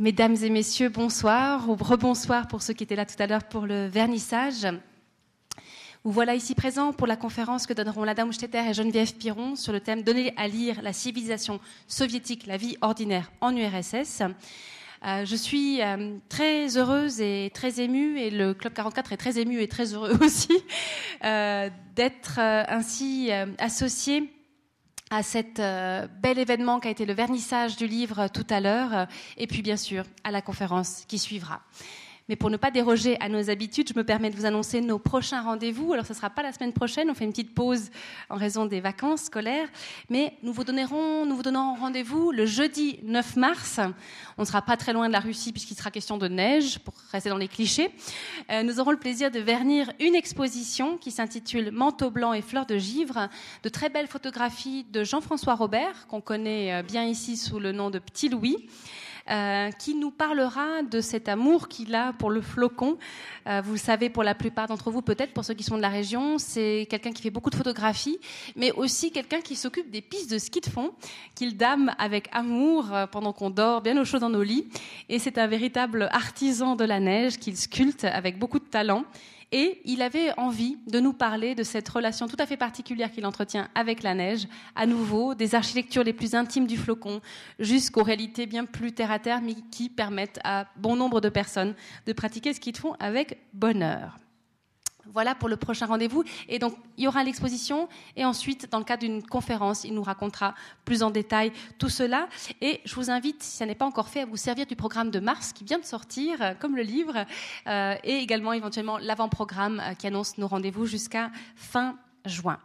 Mesdames et messieurs, bonsoir ou rebonsoir pour ceux qui étaient là tout à l'heure pour le vernissage. Vous voilà ici présents pour la conférence que donneront Lada Moucheter et Geneviève Piron sur le thème Donner à lire la civilisation soviétique, la vie ordinaire en URSS. Euh, je suis euh, très heureuse et très émue, et le Club 44 est très ému et très heureux aussi, euh, d'être ainsi associé à cet bel événement qui a été le vernissage du livre tout à l'heure, et puis bien sûr à la conférence qui suivra. Mais pour ne pas déroger à nos habitudes, je me permets de vous annoncer nos prochains rendez-vous. Alors, ce ne sera pas la semaine prochaine, on fait une petite pause en raison des vacances scolaires, mais nous vous donnerons, nous vous donnons rendez-vous le jeudi 9 mars. On ne sera pas très loin de la Russie puisqu'il sera question de neige, pour rester dans les clichés. Euh, nous aurons le plaisir de vernir une exposition qui s'intitule Manteau blanc et fleurs de givre, de très belles photographies de Jean-François Robert, qu'on connaît euh, bien ici sous le nom de Petit Louis. Euh, qui nous parlera de cet amour qu'il a pour le flocon. Euh, vous le savez pour la plupart d'entre vous, peut-être pour ceux qui sont de la région, c'est quelqu'un qui fait beaucoup de photographies, mais aussi quelqu'un qui s'occupe des pistes de ski de fond, qu'il dame avec amour euh, pendant qu'on dort bien au chaud dans nos lits. Et c'est un véritable artisan de la neige qu'il sculpte avec beaucoup de talent. Et il avait envie de nous parler de cette relation tout à fait particulière qu'il entretient avec la neige, à nouveau, des architectures les plus intimes du flocon, jusqu'aux réalités bien plus terre à terre, mais qui permettent à bon nombre de personnes de pratiquer ce qu'ils font avec bonheur. Voilà pour le prochain rendez-vous. Et donc, il y aura l'exposition. Et ensuite, dans le cadre d'une conférence, il nous racontera plus en détail tout cela. Et je vous invite, si ça n'est pas encore fait, à vous servir du programme de mars qui vient de sortir, comme le livre, euh, et également éventuellement l'avant-programme euh, qui annonce nos rendez-vous jusqu'à fin juin.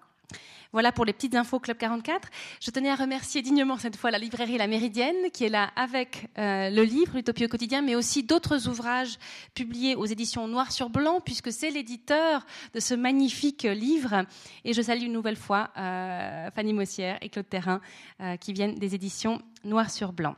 Voilà pour les petites infos Club 44. Je tenais à remercier dignement cette fois la librairie La Méridienne qui est là avec euh, le livre L'Utopie au quotidien, mais aussi d'autres ouvrages publiés aux éditions Noir sur Blanc, puisque c'est l'éditeur de ce magnifique livre. Et je salue une nouvelle fois euh, Fanny Mossière et Claude Terrain euh, qui viennent des éditions Noir sur Blanc.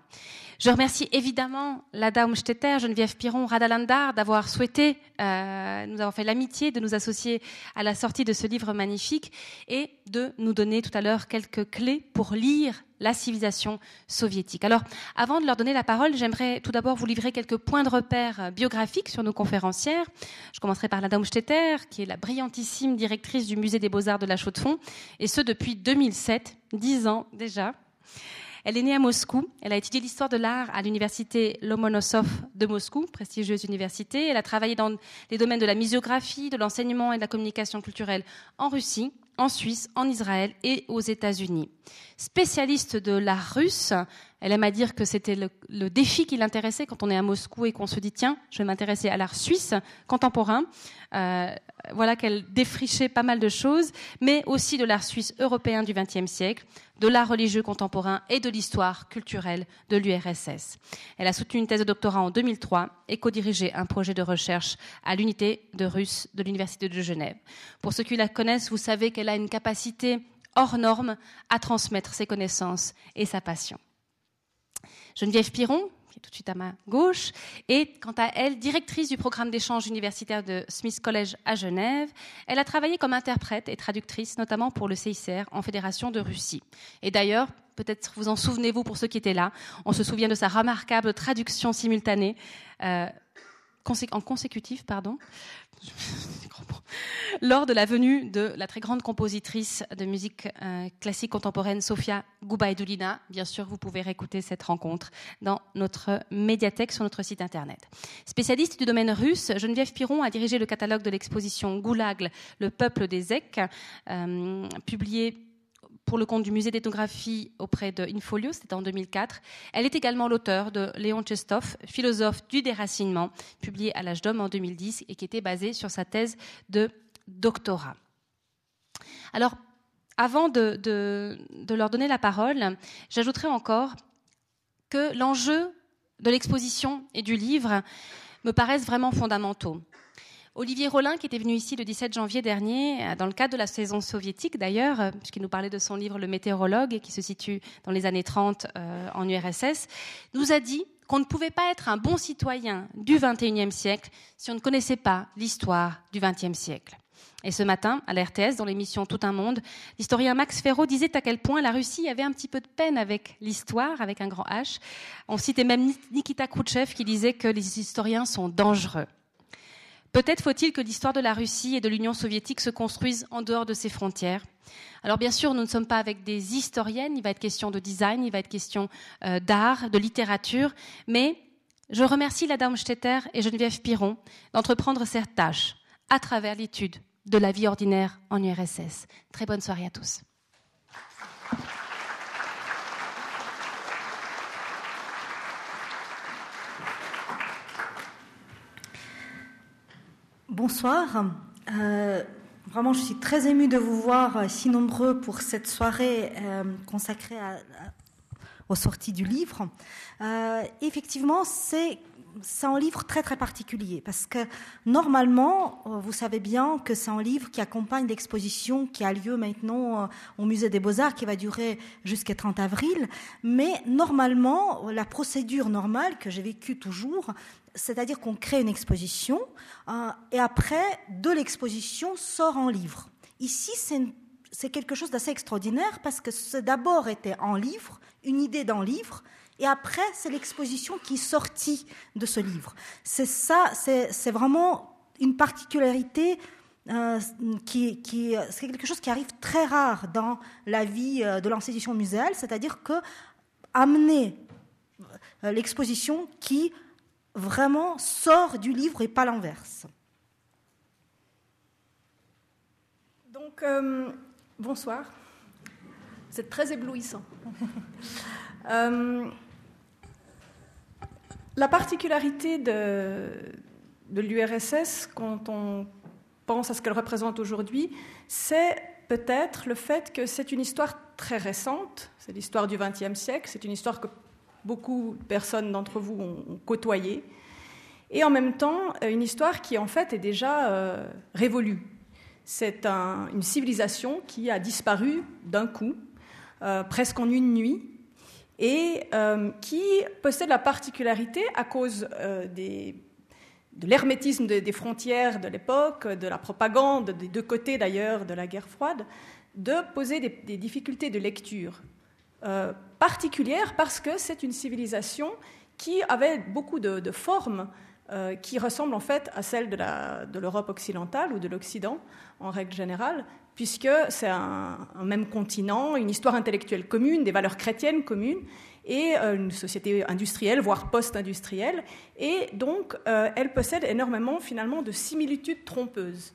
Je remercie évidemment Lada Umstetter, Geneviève Piron, Radalandar d'avoir souhaité, euh, nous avons fait l'amitié de nous associer à la sortie de ce livre magnifique et de nous donner tout à l'heure quelques clés pour lire la civilisation soviétique. Alors, avant de leur donner la parole, j'aimerais tout d'abord vous livrer quelques points de repère biographiques sur nos conférencières. Je commencerai par Lada Umstetter, qui est la brillantissime directrice du Musée des Beaux-Arts de la Chaux-de-Fonds, et ce depuis 2007, dix ans déjà. Elle est née à Moscou. Elle a étudié l'histoire de l'art à l'université Lomonosov de Moscou, prestigieuse université. Elle a travaillé dans les domaines de la misiographie, de l'enseignement et de la communication culturelle en Russie, en Suisse, en Israël et aux États-Unis. Spécialiste de l'art russe, elle aime à dire que c'était le, défi qui l'intéressait quand on est à Moscou et qu'on se dit tiens, je vais m'intéresser à l'art suisse contemporain. Euh, voilà qu'elle défrichait pas mal de choses, mais aussi de l'art suisse européen du XXe siècle, de l'art religieux contemporain et de l'histoire culturelle de l'URSS. Elle a soutenu une thèse de doctorat en 2003 et co-dirigé un projet de recherche à l'unité de russe de l'Université de Genève. Pour ceux qui la connaissent, vous savez qu'elle a une capacité hors norme à transmettre ses connaissances et sa passion. Geneviève Piron, qui est tout de suite à ma gauche, est quant à elle directrice du programme d'échange universitaire de Smith College à Genève. Elle a travaillé comme interprète et traductrice, notamment pour le CICR en Fédération de Russie. Et d'ailleurs, peut-être vous en souvenez-vous pour ceux qui étaient là, on se souvient de sa remarquable traduction simultanée. Euh, en consécutif, pardon, lors de la venue de la très grande compositrice de musique euh, classique contemporaine Sofia Goubaïdoulina. Bien sûr, vous pouvez réécouter cette rencontre dans notre médiathèque sur notre site internet. Spécialiste du domaine russe, Geneviève Piron a dirigé le catalogue de l'exposition Goulag, le peuple des Zeks, euh, publié pour le compte du musée d'ethnographie auprès de Infolio, c'était en 2004. Elle est également l'auteur de Léon Tchestov, philosophe du déracinement, publié à l'âge d'homme en 2010 et qui était basé sur sa thèse de doctorat. Alors, avant de, de leur donner la parole, j'ajouterai encore que l'enjeu de l'exposition et du livre me paraissent vraiment fondamentaux. Olivier Rollin, qui était venu ici le 17 janvier dernier, euh, dans le cadre de la saison soviétique d'ailleurs, euh, puisqu'il nous parlait de son livre Le météorologue, qui se situe dans les années 30 euh, en URSS, nous a dit qu'on ne pouvait pas être un bon citoyen du XXIe siècle si on ne connaissait pas l'histoire du XXe siècle. Et ce matin, à la dans l'émission Tout un monde, l'historien Max Ferro disait à quel point la Russie avait un petit peu de peine avec l'histoire, avec un grand H. On citait même Nikita Khrouchtchev qui disait que les historiens sont dangereux. Peut-être faut-il que l'histoire de la Russie et de l'Union soviétique se construise en dehors de ses frontières. Alors bien sûr, nous ne sommes pas avec des historiennes, il va être question de design, il va être question euh, d'art, de littérature, mais je remercie la Stetter et Geneviève Piron d'entreprendre cette tâche à travers l'étude de la vie ordinaire en URSS. Très bonne soirée à tous. Bonsoir. Euh, vraiment, je suis très émue de vous voir si nombreux pour cette soirée euh, consacrée aux sorties du livre. Euh, effectivement, c'est un livre très très particulier parce que normalement, euh, vous savez bien que c'est un livre qui accompagne l'exposition qui a lieu maintenant euh, au musée des Beaux-Arts qui va durer jusqu'à 30 avril. Mais normalement, la procédure normale que j'ai vécue toujours, c'est-à-dire qu'on crée une exposition euh, et après, de l'exposition sort un livre. Ici, c'est quelque chose d'assez extraordinaire parce que c'est d'abord été en livre, une idée d'un livre, et après, c'est l'exposition qui est sortie de ce livre. C'est ça, c'est vraiment une particularité euh, qui, qui c'est quelque chose qui arrive très rare dans la vie euh, de l'institution muséale, c'est-à-dire que amener euh, l'exposition qui vraiment sort du livre et pas l'inverse. Donc, bonsoir. C'est très éblouissant. La particularité de, l'URSS, quand on pense à ce qu'elle représente aujourd'hui, c'est peut-être le fait que c'est une histoire très récente, c'est l'histoire du XXe siècle, c'est une histoire que beaucoup de personnes d'entre vous ont, côtoyée, et en même temps une histoire qui en fait est déjà euh, révolue. C'est une civilisation qui a disparu d'un coup, euh, presque en une nuit, et euh, qui possède la particularité, à cause euh, de l'hermétisme des, frontières de l'époque, de la propagande, des deux côtés d'ailleurs de la guerre froide, de poser des, difficultés de lecture euh, particulières parce que c'est une civilisation qui avait beaucoup de, formes qui ressemblent en fait à celles de l'Europe occidentale ou de l'Occident en règle générale, puisque c'est un, même continent, une histoire intellectuelle commune, des valeurs chrétiennes communes, et euh, une société industrielle, voire post-industrielle. Et donc, euh, elle possède énormément, finalement, de similitudes trompeuses.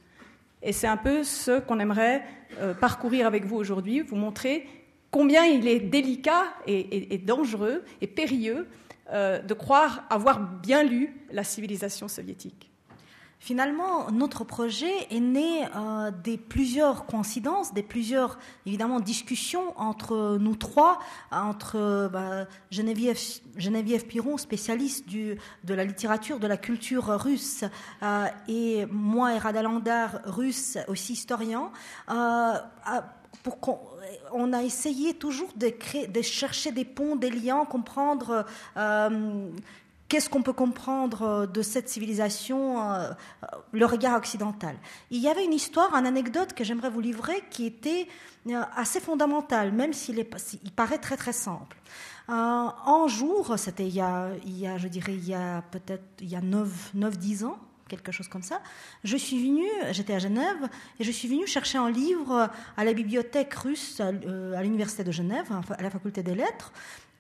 Et c'est un peu ce qu'on aimerait euh, parcourir avec vous aujourd'hui, vous montrer combien il est délicat et dangereux et périlleux de croire avoir bien lu la civilisation soviétique. Finalement, notre projet est né euh, des plusieurs coïncidences, des plusieurs évidemment discussions entre nous trois, entre bah, Geneviève, Piron, spécialiste de la littérature, de la culture russe, euh, et moi et Radalandar, russe, aussi historien. Euh, on a essayé toujours de, chercher des ponts, des liens, comprendre euh, qu'est-ce qu'on peut comprendre euh, de cette civilisation, euh, le regard occidental. Il y avait une histoire, une anecdote que j'aimerais vous livrer qui était assez fondamentale, même s'il il paraît très très simple. un jour, c'était il, y a, je dirais, il y a peut-être il y a 9-10 ans, quelque chose comme ça, je suis venue, j'étais à Genève, et je suis venue chercher un livre à la bibliothèque russe à l'université de Genève, à la faculté des lettres,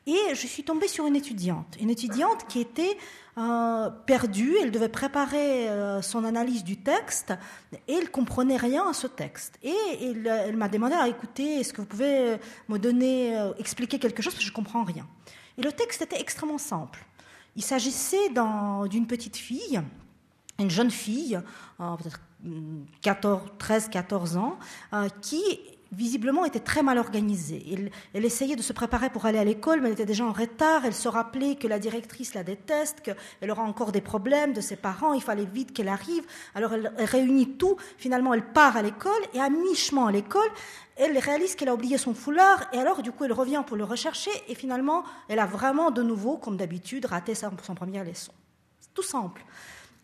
et je suis tombée sur une étudiante, une étudiante qui était euh, perdue, elle devait préparer euh, son analyse du texte et elle comprenait rien à ce texte. Et elle, m'a demandé, ah, écoutez, est-ce que vous pouvez me donner, euh, expliquer quelque chose parce que je comprends rien. Et le texte était extrêmement simple. Il s'agissait d'une petite fille, une jeune fille, peut-être 13-14 ans, qui visiblement était très mal organisée. Elle, essayait de se préparer pour aller à l'école, mais elle était déjà en retard. Elle se rappelait que la directrice la déteste, qu'elle aura encore des problèmes de ses parents. Il fallait vite qu'elle arrive. Alors elle, réunit tout. Finalement, elle part à l'école et à mi-chemin à l'école, elle réalise qu'elle a oublié son foulard et alors du coup elle revient pour le rechercher et finalement elle a vraiment de nouveau, comme d'habitude, raté son première leçon. Tout simple.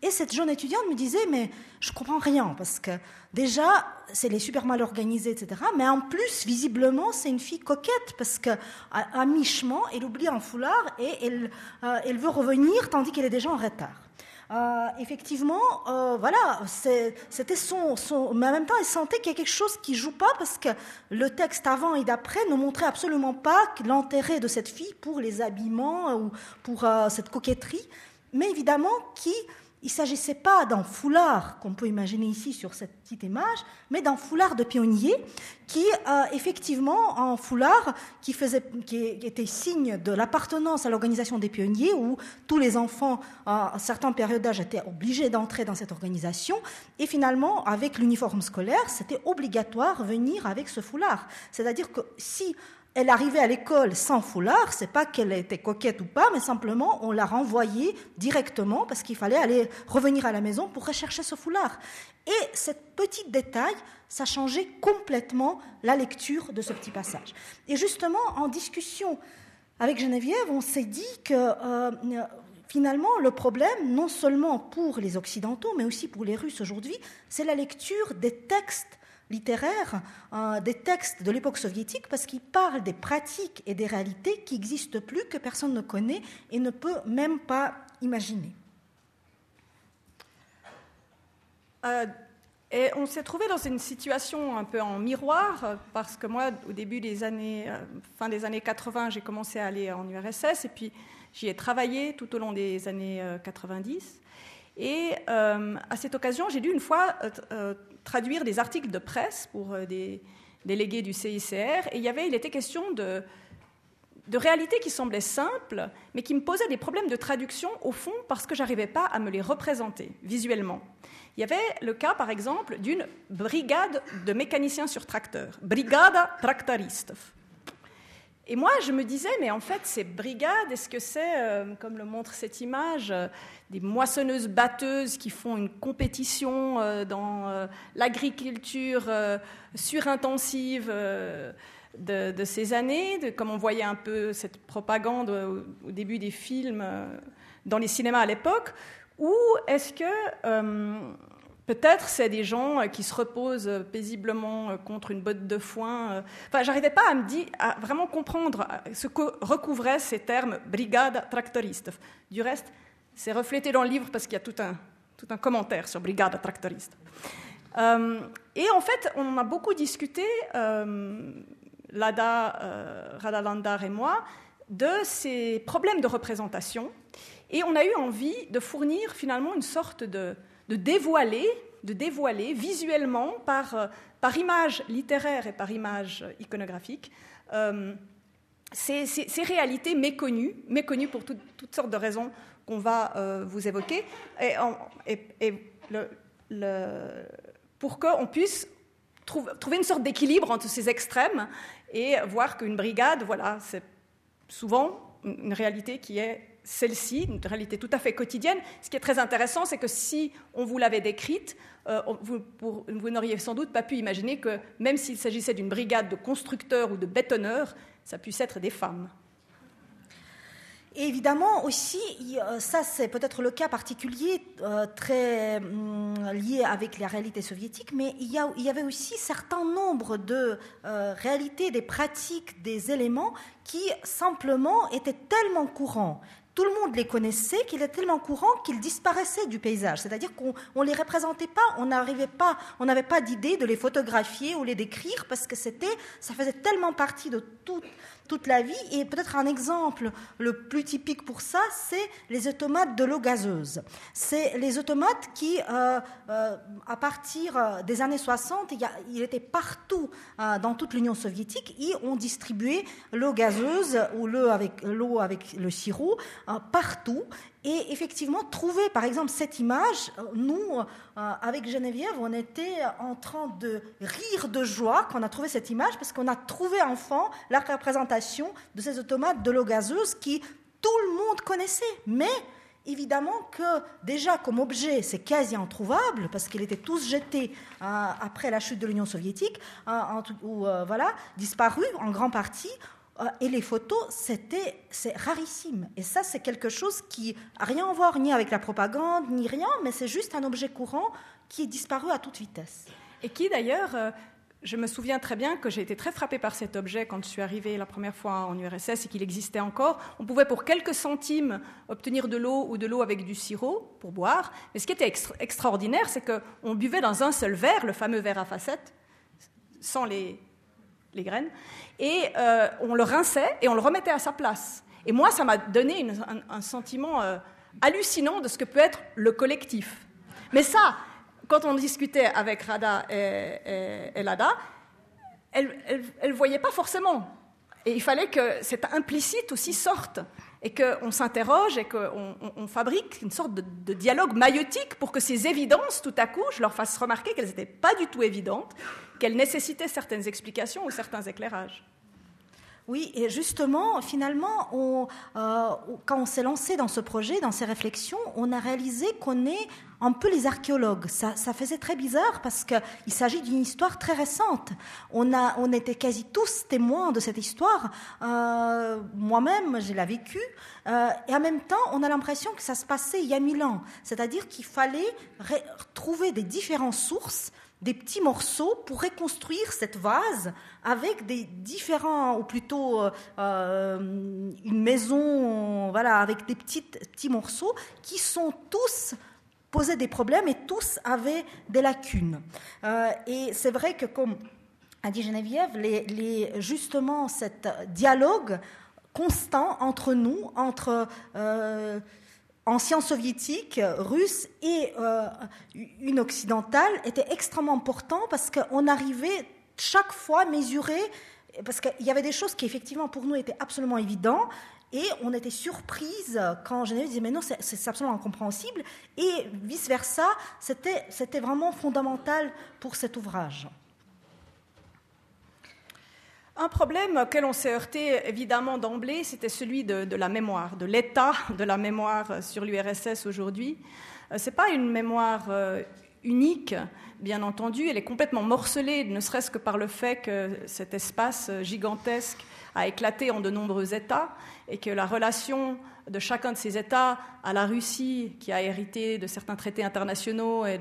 Et cette jeune étudiante me disait, mais je comprends rien, parce que déjà, c'est les super mal organisée, etc. Mais en plus, visiblement, c'est une fille coquette, parce qu'à à, mi-chemin, elle oublie un foulard et elle, euh, elle veut revenir, tandis qu'elle est déjà en retard. Euh, effectivement, euh, voilà, c'était son, son, Mais en même temps, elle sentait qu'il y a quelque chose qui joue pas parce que le texte avant et d'après ne montrait absolument pas l'intérêt de cette fille pour les habillements ou pour cette coquetterie, mais évidemment qui il ne s'agissait pas d'un foulard qu'on peut imaginer ici sur cette petite image, mais d'un foulard de pionnier qui, euh, effectivement, un foulard qui, faisait, qui était signe de l'appartenance à l'organisation des pionniers, où tous les enfants, à certaines périodes d'âge, étaient obligés d'entrer dans cette organisation. Et finalement, avec l'uniforme scolaire, c'était obligatoire venir avec ce foulard. C'est-à-dire que si elle arrivait à l'école sans foulard, c'est pas qu'elle était coquette ou pas, mais simplement on l'a renvoyée directement parce qu'il fallait aller revenir à la maison pour rechercher ce foulard. Et ce petit détail, ça changeait complètement la lecture de ce petit passage. Et justement, en discussion avec Geneviève, on s'est dit que euh, finalement, le problème, non seulement pour les Occidentaux, mais aussi pour les Russes aujourd'hui, c'est la lecture des textes littéraire euh, des textes de l'époque soviétique parce qu'ils parlent des pratiques et des réalités qui n'existent plus, que personne ne connaît et ne peut même pas imaginer. Euh, et on s'est trouvé dans une situation un peu en miroir parce que moi, au début des années, euh, fin des années 80, j'ai commencé à aller en URSS et puis j'y ai travaillé tout au long des années 90. Et à cette occasion, j'ai dû une fois traduire des articles de presse pour euh, des délégués du CICR. Et il, y avait, il était question de, de réalités qui semblaient simples, mais qui me posaient des problèmes de traduction au fond parce que j'arrivais pas à me les représenter visuellement. Il y avait le cas, par exemple, d'une brigade de mécaniciens sur tracteur, Brigada Tractariste. Et moi, je me disais, mais en fait, ces brigades, est-ce que c'est, euh, comme le montre cette image, euh, des moissonneuses batteuses qui font une compétition euh, dans l'agriculture surintensive de, ces années, comme on voyait un peu cette propagande au début des films dans les cinémas à l'époque, ou est-ce que Peut-être c'est des gens euh, qui se reposent euh, paisiblement euh, contre une botte de foin. Enfin, j'arrivais pas à me dire, à vraiment comprendre ce que recouvraient ces termes brigade tractoriste. Du reste, c'est reflété dans le livre parce qu'il y a tout un, tout un commentaire sur brigade tractoriste. et en fait, on a beaucoup discuté, Lada, Rada Landar et moi, de ces problèmes de représentation. Et on a eu envie de fournir finalement une sorte de de dévoiler, de dévoiler visuellement par, euh, par image littéraire et par image iconographique euh, ces, réalités méconnues, méconnues pour toutes sortes de raisons qu'on va euh, vous évoquer, et, pour qu'on puisse trouver une sorte d'équilibre entre ces extrêmes et voir qu'une brigade, voilà, c'est souvent une réalité qui est celle-ci, une réalité tout à fait quotidienne. Ce qui est très intéressant, c'est que si on vous l'avait décrite, euh, vous, n'auriez sans doute pas pu imaginer que même s'il s'agissait d'une brigade de constructeurs ou de bétonneurs, ça puisse être des femmes. Évidemment aussi, ça c'est peut-être le cas particulier euh, très hum, lié avec la réalité soviétique, mais il y, avait aussi certain nombre de euh, réalités, des pratiques, des éléments qui simplement étaient tellement courants tout le monde les connaissait, qu'il est tellement courant qu'ils disparaissaient du paysage. C'est-à-dire qu'on ne les représentait pas, on n'arrivait pas, on n'avait pas d'idée de les photographier ou les décrire parce que c'était, ça faisait tellement partie de toute, toute la vie. Et peut-être un exemple le plus typique pour ça, c'est les automates de l'eau gazeuse. C'est les automates qui, euh, euh, à partir euh, des années 60, il, y était partout dans toute l'Union soviétique et on distribuait l'eau gazeuse ou l'eau avec, l'eau avec le sirop partout. Et effectivement, trouver par exemple cette image, euh, nous, euh, avec Geneviève, on était en train de rire de joie quand on a trouvé cette image, parce qu'on a trouvé enfant la représentation de ces automates de l'eau gazeuse qui tout le monde connaissait. Mais évidemment que déjà comme objet, c'est quasi introuvable, parce qu'ils étaient tous jetés euh, après la chute de l'Union soviétique, ou voilà, disparus en grande partie. Et les photos, c'était c'est rarissime. Et ça, c'est quelque chose qui n'a rien à voir ni avec la propagande, ni rien, mais c'est juste un objet courant qui est disparu à toute vitesse. Et qui d'ailleurs, euh, je me souviens très bien que j'ai été très frappée par cet objet quand je suis arrivée la première fois en URSS et qu'il existait encore. On pouvait pour quelques centimes obtenir de l'eau ou de l'eau avec du sirop pour boire. Mais ce qui était extraordinaire, c'est qu'on buvait dans un seul verre, le fameux verre à facettes, sans les, les graines, et euh, on le rinçait et on le remettait à sa place. Et moi, ça m'a donné un, sentiment euh, hallucinant de ce que peut être le collectif. Mais ça, quand on discutait avec Rada et, Lada, elle ne voyait pas forcément. Et il fallait que cet implicite aussi sorte et qu'on s'interroge et qu'on fabrique une sorte de, dialogue maïotique pour que ces évidences, tout à coup, je leur fasse remarquer qu'elles n'étaient pas du tout évidentes, qu'elles nécessitaient certaines explications ou certains éclairages. Oui, et justement, finalement, euh, quand on s'est lancé dans ce projet, dans ces réflexions, on a réalisé qu'on est un peu les archéologues. Ça, faisait très bizarre parce qu'il s'agit d'une histoire très récente. On, a, on était quasi tous témoins de cette histoire. Euh, moi-même, je l'ai vécue. Euh, et en même temps, on a l'impression que ça se passait il y a mille ans. C'est-à-dire qu'il fallait trouver des différentes sources des petits morceaux pour reconstruire cette vase avec des différents, ou plutôt euh, une maison, voilà, avec des petits morceaux qui sont tous posaient des problèmes et tous avaient des lacunes. Euh, et c'est vrai que, comme a dit Geneviève, les, justement, cet dialogue constant entre nous, entre euh, anciens soviétiques, russes et euh, une occidentale, était extrêmement important parce qu'on arrivait chaque fois mesurer, parce qu'il y avait des choses qui effectivement pour nous étaient absolument évidentes, et on était surprise quand Geneviève disait mais non, c'est absolument incompréhensible. Et vice-versa, c'était vraiment fondamental pour cet ouvrage. Un problème auquel on s'est heurté évidemment d'emblée, c'était celui de, la mémoire, de l'état de la mémoire sur l'URSS aujourd'hui. Euh, Ce n'est pas une mémoire euh, unique, bien entendu, elle est complètement morcelée, ne serait-ce que par le fait que cet espace gigantesque a éclaté en de nombreux États et que la relation de chacun de ces États à la Russie, qui a hérité de certains traités internationaux et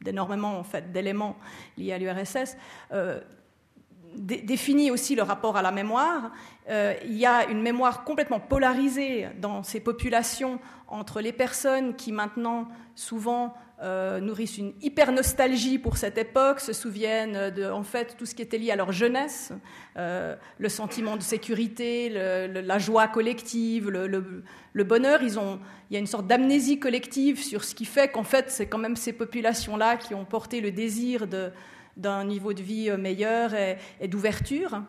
d'énormément en fait, d'éléments liés à l'URSS, euh, définit aussi le rapport à la mémoire. Euh, il y a une mémoire complètement polarisée dans ces populations entre les personnes qui maintenant souvent euh, nourrissent une hyper nostalgie pour cette époque, se souviennent de en fait tout ce qui était lié à leur jeunesse, euh, le sentiment de sécurité, la joie collective, le, bonheur. Il y a une sorte d'amnésie collective sur ce qui fait qu'en fait c'est quand même ces populations-là qui ont porté le désir d'un niveau de vie meilleur et, d'ouverture.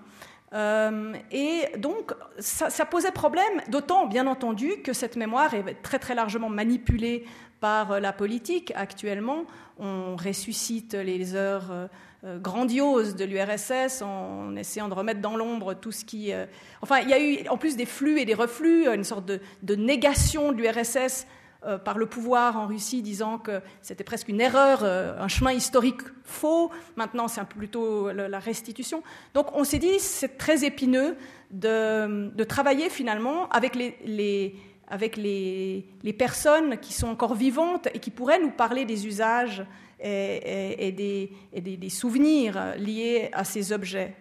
Euh, et donc, ça, posait problème, d'autant, bien entendu, que cette mémoire est très très largement manipulée par la politique. Actuellement, on ressuscite les heures euh, euh, grandioses de l'URSS en essayant de remettre dans l'ombre tout ce qui... Euh, enfin, il y a eu en plus des flux et des reflux, une sorte de, négation de l'URSS par le pouvoir en Russie, disant que c'était presque une erreur, un chemin historique faux. Maintenant, c'est plutôt la restitution. Donc, on s'est dit, c'est très épineux de, travailler finalement avec les avec les, personnes qui sont encore vivantes et qui pourraient nous parler des usages et, des, souvenirs liés à ces objets.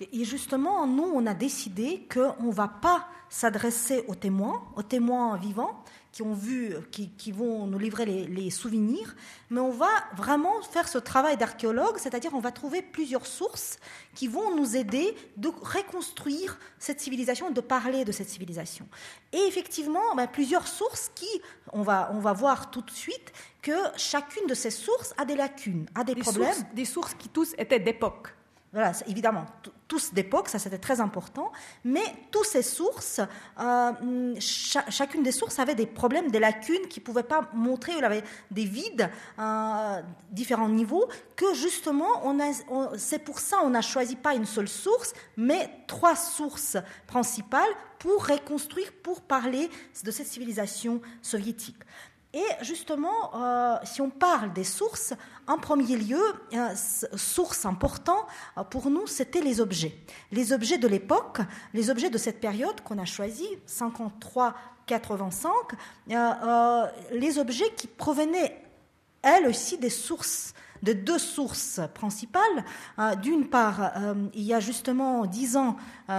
Et justement, nous, on a décidé qu'on ne va pas s'adresser aux témoins, aux témoins vivants, qui ont vu, qui, vont nous livrer les, souvenirs, mais on va vraiment faire ce travail d'archéologue, c'est-à-dire on va trouver plusieurs sources qui vont nous aider de reconstruire cette civilisation, de parler de cette civilisation. Et effectivement, ben, plusieurs sources qui, on va, on va voir tout de suite que chacune de ces sources a des lacunes, a des, problèmes. des sources qui tous étaient d'époque. Voilà, évidemment, tous d'époque, ça c'était très important, mais toutes ces sources, euh, chacune des sources avait des problèmes, des lacunes qui ne pouvaient pas montrer, il avait des vides euh, différents niveaux, que justement, c'est pour ça on n'a choisi pas une seule source, mais trois sources principales pour reconstruire, pour parler de cette civilisation soviétique. Et justement, euh, si on parle des sources, en premier lieu, euh, source importante euh, pour nous, c'était les objets. Les objets de l'époque, les objets de cette période qu'on a choisi, 53-85, les objets qui provenaient, elles aussi, des sources de deux sources principales. D'une part, il y a justement dix ans,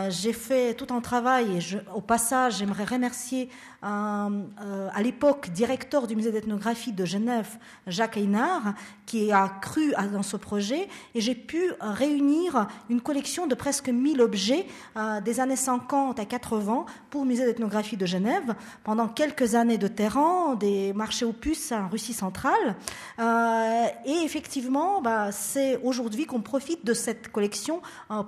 j'ai fait tout un travail et au passage, j'aimerais remercier euh, à l'époque directeur du musée d'ethnographie de Genève, Jacques Einard, qui a cru dans ce projet, et j'ai pu réunir une collection de presque 1000 objets euh, des années 50 à 80 pour le musée d'ethnographie de Genève, pendant quelques années de terrain, des marchés opus en Russie centrale. Euh, et effectivement, bah, c'est aujourd'hui qu'on profite de cette collection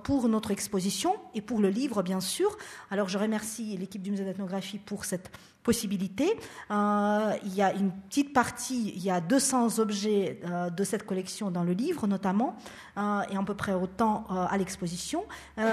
pour notre exposition et pour le livre, bien sûr. Alors je remercie l'équipe du musée d'ethnographie pour cette possibilités. Euh, il y a une petite partie, il y a 200 objets euh, de cette collection dans le livre notamment, euh, et à peu près autant à l'exposition.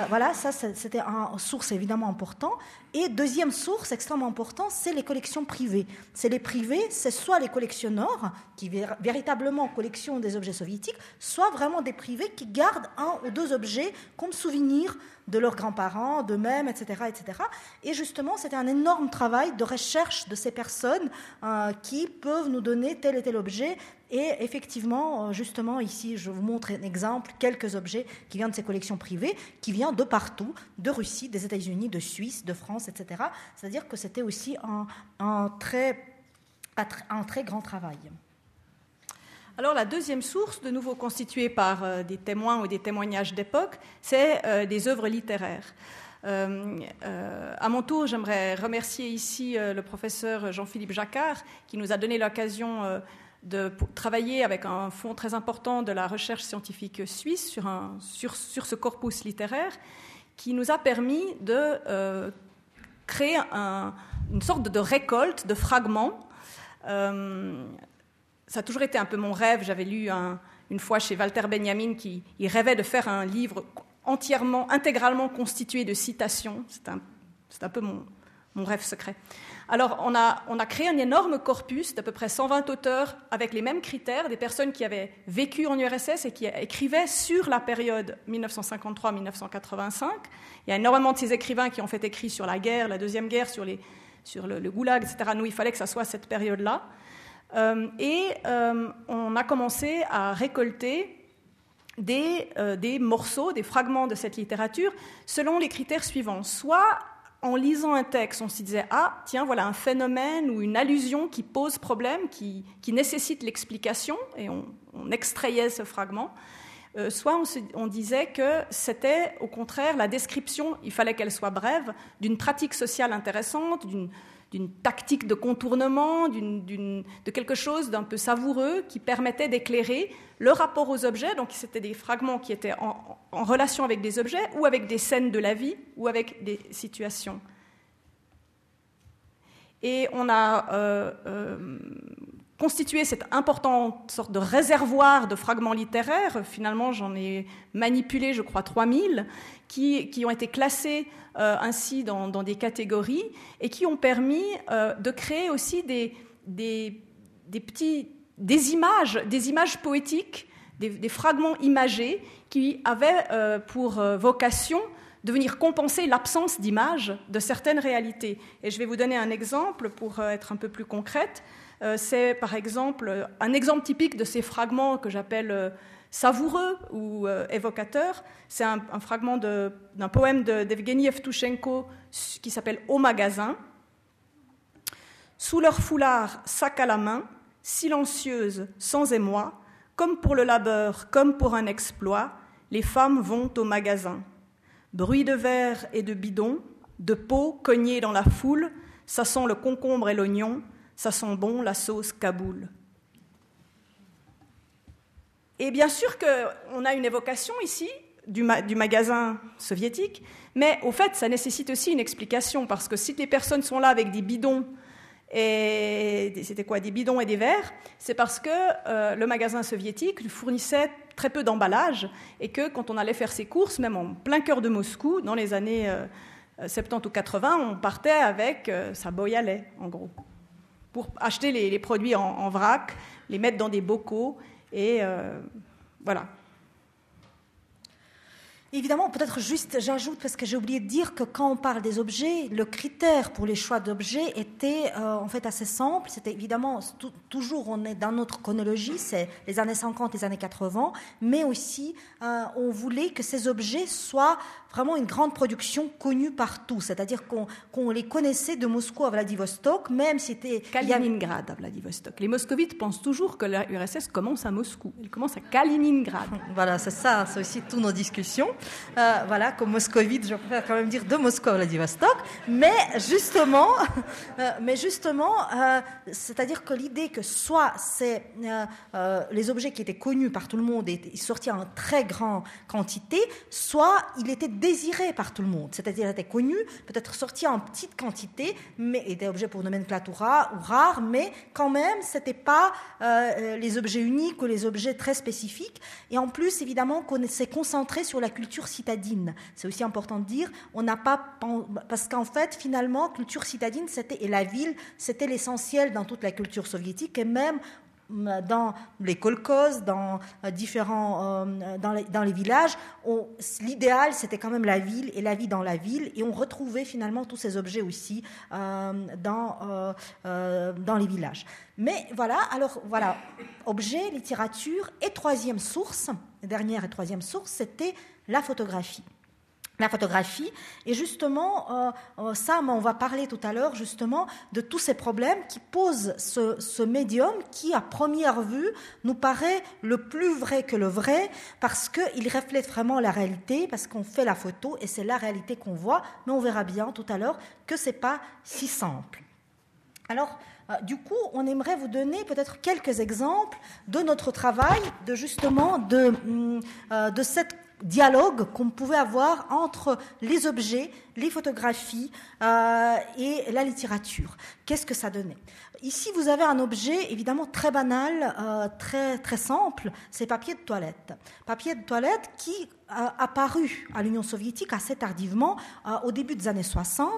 voilà, ça c'était une source évidemment importante. Et deuxième source extrêmement importante, c'est les collections privées. C'est les privés, c'est soit les collectionneurs qui véritablement collectionnent des objets soviétiques, soit vraiment des privés qui gardent un ou deux objets comme souvenir de leurs grands-parents, d'eux-mêmes, etc., etc. Et justement, c'était un énorme travail de recherche de ces personnes euh, qui peuvent nous donner tel et tel objet. Et effectivement, euh, justement, ici, je vous montre un exemple, quelques objets qui viennent de ces collections privées, qui viennent de partout, de Russie, des États-Unis, de Suisse, de France, etc. C'est-à-dire que c'était aussi un, très, un très grand travail. Alors la deuxième source, de nouveau constituée par euh, des témoins ou des témoignages d'époque, c'est des œuvres littéraires. Euh, à mon tour, j'aimerais remercier ici le professeur Jean-Philippe Jacquard qui nous a donné l'occasion de travailler avec un fonds très important de la recherche scientifique suisse sur, ce corpus littéraire qui nous a permis de créer une sorte de récolte de fragments ça a toujours été un peu mon rêve. J'avais lu une fois chez Walter Benjamin qui rêvait de faire un livre entièrement, intégralement constitué de citations. C'est un, un, peu mon, mon, rêve secret. Alors, on a, on a créé un énorme corpus d'à peu près 120 auteurs avec les mêmes critères, des personnes qui avaient vécu en URSS et qui écrivaient sur la période 1953-1985. Il y a énormément de ces écrivains qui ont fait écrit sur la guerre, la Deuxième Guerre, sur, les, sur le, goulag, etc. Nous, il fallait que ça soit cette période-là. Euh, et euh, on a commencé à récolter des, euh, des, morceaux, des fragments de cette littérature selon les critères suivants. Soit en lisant un texte, on se disait Ah, tiens, voilà un phénomène ou une allusion qui pose problème, qui, nécessite l'explication, et on, extrayait ce fragment. soit on, disait que c'était au contraire la description, il fallait qu'elle soit brève, d'une pratique sociale intéressante, d'une tactique de contournement, de quelque chose d'un peu savoureux qui permettait d'éclairer le rapport aux objets. Donc c'était des fragments qui étaient en, relation avec des objets ou avec des scènes de la vie ou avec des situations. Et on a euh, euh, constitué cette importante sorte de réservoir de fragments littéraires. Finalement, j'en ai manipulé, je crois, 3000, qui, qui ont été classés euh, ainsi dans, des catégories et qui ont permis euh, de créer aussi des, des, petits, des images, des images poétiques, des, fragments imagés qui avaient euh, pour vocation de venir compenser l'absence d'images de certaines réalités. Et je vais vous donner un exemple pour être un peu plus concrète. C'est par exemple un exemple typique de ces fragments que j'appelle savoureux ou euh, évocateur. C'est un, fragment d'un poème d'Evgeny Evtushenko qui s'appelle Au magasin. Sous leur foulard, sac à la main, silencieuses, sans émoi, comme pour le labeur, comme pour un exploit, les femmes vont au magasin. Bruit de verre et de bidon, de peau cognée dans la foule, ça sent le concombre et l'oignon, ça sent bon la sauce Kaboul. Et bien sûr qu'on a une évocation ici du, magasin soviétique, mais au fait, ça nécessite aussi une explication, parce que si les personnes sont là avec des bidons, et c'était quoi, des bidons et des verres, c'est parce que euh, le magasin soviétique fournissait très peu d'emballage, et que quand on allait faire ses courses, même en plein cœur de Moscou, dans les années 70 euh, ou 80, on partait avec sa boy en gros pour acheter les, produits en, vrac, les mettre dans des bocaux et voilà. Évidemment, peut-être juste, j'ajoute, parce que j'ai oublié de dire que quand on parle des objets, le critère pour les choix d'objets était euh, en fait assez simple. C'était évidemment, toujours on est dans notre chronologie, c'est les années 50, les années 80, mais aussi euh, on voulait que ces objets soient vraiment une grande production connue partout. C'est-à-dire qu'on les connaissait de Moscou à Vladivostok, même si c'était... Kaliningrad à Vladivostok. Les moscovites pensent toujours que l'URSS commence à Moscou. Elle commence à Kaliningrad. Voilà, c'est ça, c'est aussi toutes nos discussions. Euh, voilà, comme moscovite, je préfère quand même dire de Moscou à Vladivostok. Mais justement, euh, justement euh, c'est-à-dire que l'idée que soit c'est les objets qui étaient connus par tout le monde et sortis en très grande quantité, soit il était désiré par tout le monde. C'est-à-dire était connu, peut-être sorti en petite quantité, mais était objet pour nomenclatura ou rare, mais quand même, c'était pas les objets uniques ou les objets très spécifiques. Et en plus, évidemment, qu'on s'est concentré sur la culture citadine. C'est aussi important de dire, on n'a pas parce qu'en fait, finalement, culture citadine, c'était et la ville, c'était l'essentiel dans toute la culture soviétique et même dans les kolkhozes, dans euh, différents, euh, dans, les, dans, les, villages, l'idéal c'était quand même la ville et la vie dans la ville, et on retrouvait finalement tous ces objets aussi euh, dans, dans les villages. Mais voilà, alors voilà, objet, littérature et troisième source, dernière et troisième source, c'était la photographie la photographie. Et justement, euh, euh, ça, on va parler tout à l'heure justement de tous ces problèmes qui posent ce, médium qui, à première vue, nous paraît le plus vrai que le vrai parce qu'il reflète vraiment la réalité, parce qu'on fait la photo et c'est la réalité qu'on voit, mais on verra bien tout à l'heure que c'est pas si simple. Alors, euh, du coup, on aimerait vous donner peut-être quelques exemples de notre travail, de justement de, hum, de cette dialogue qu'on pouvait avoir entre les objets, les photographies euh, et la littérature. Qu'est-ce que ça donnait? Ici, vous avez un objet évidemment très banal, euh, très très simple, c'est papier de toilette. Papier de toilette qui apparu à l'Union soviétique assez tardivement, euh, au début des années 60.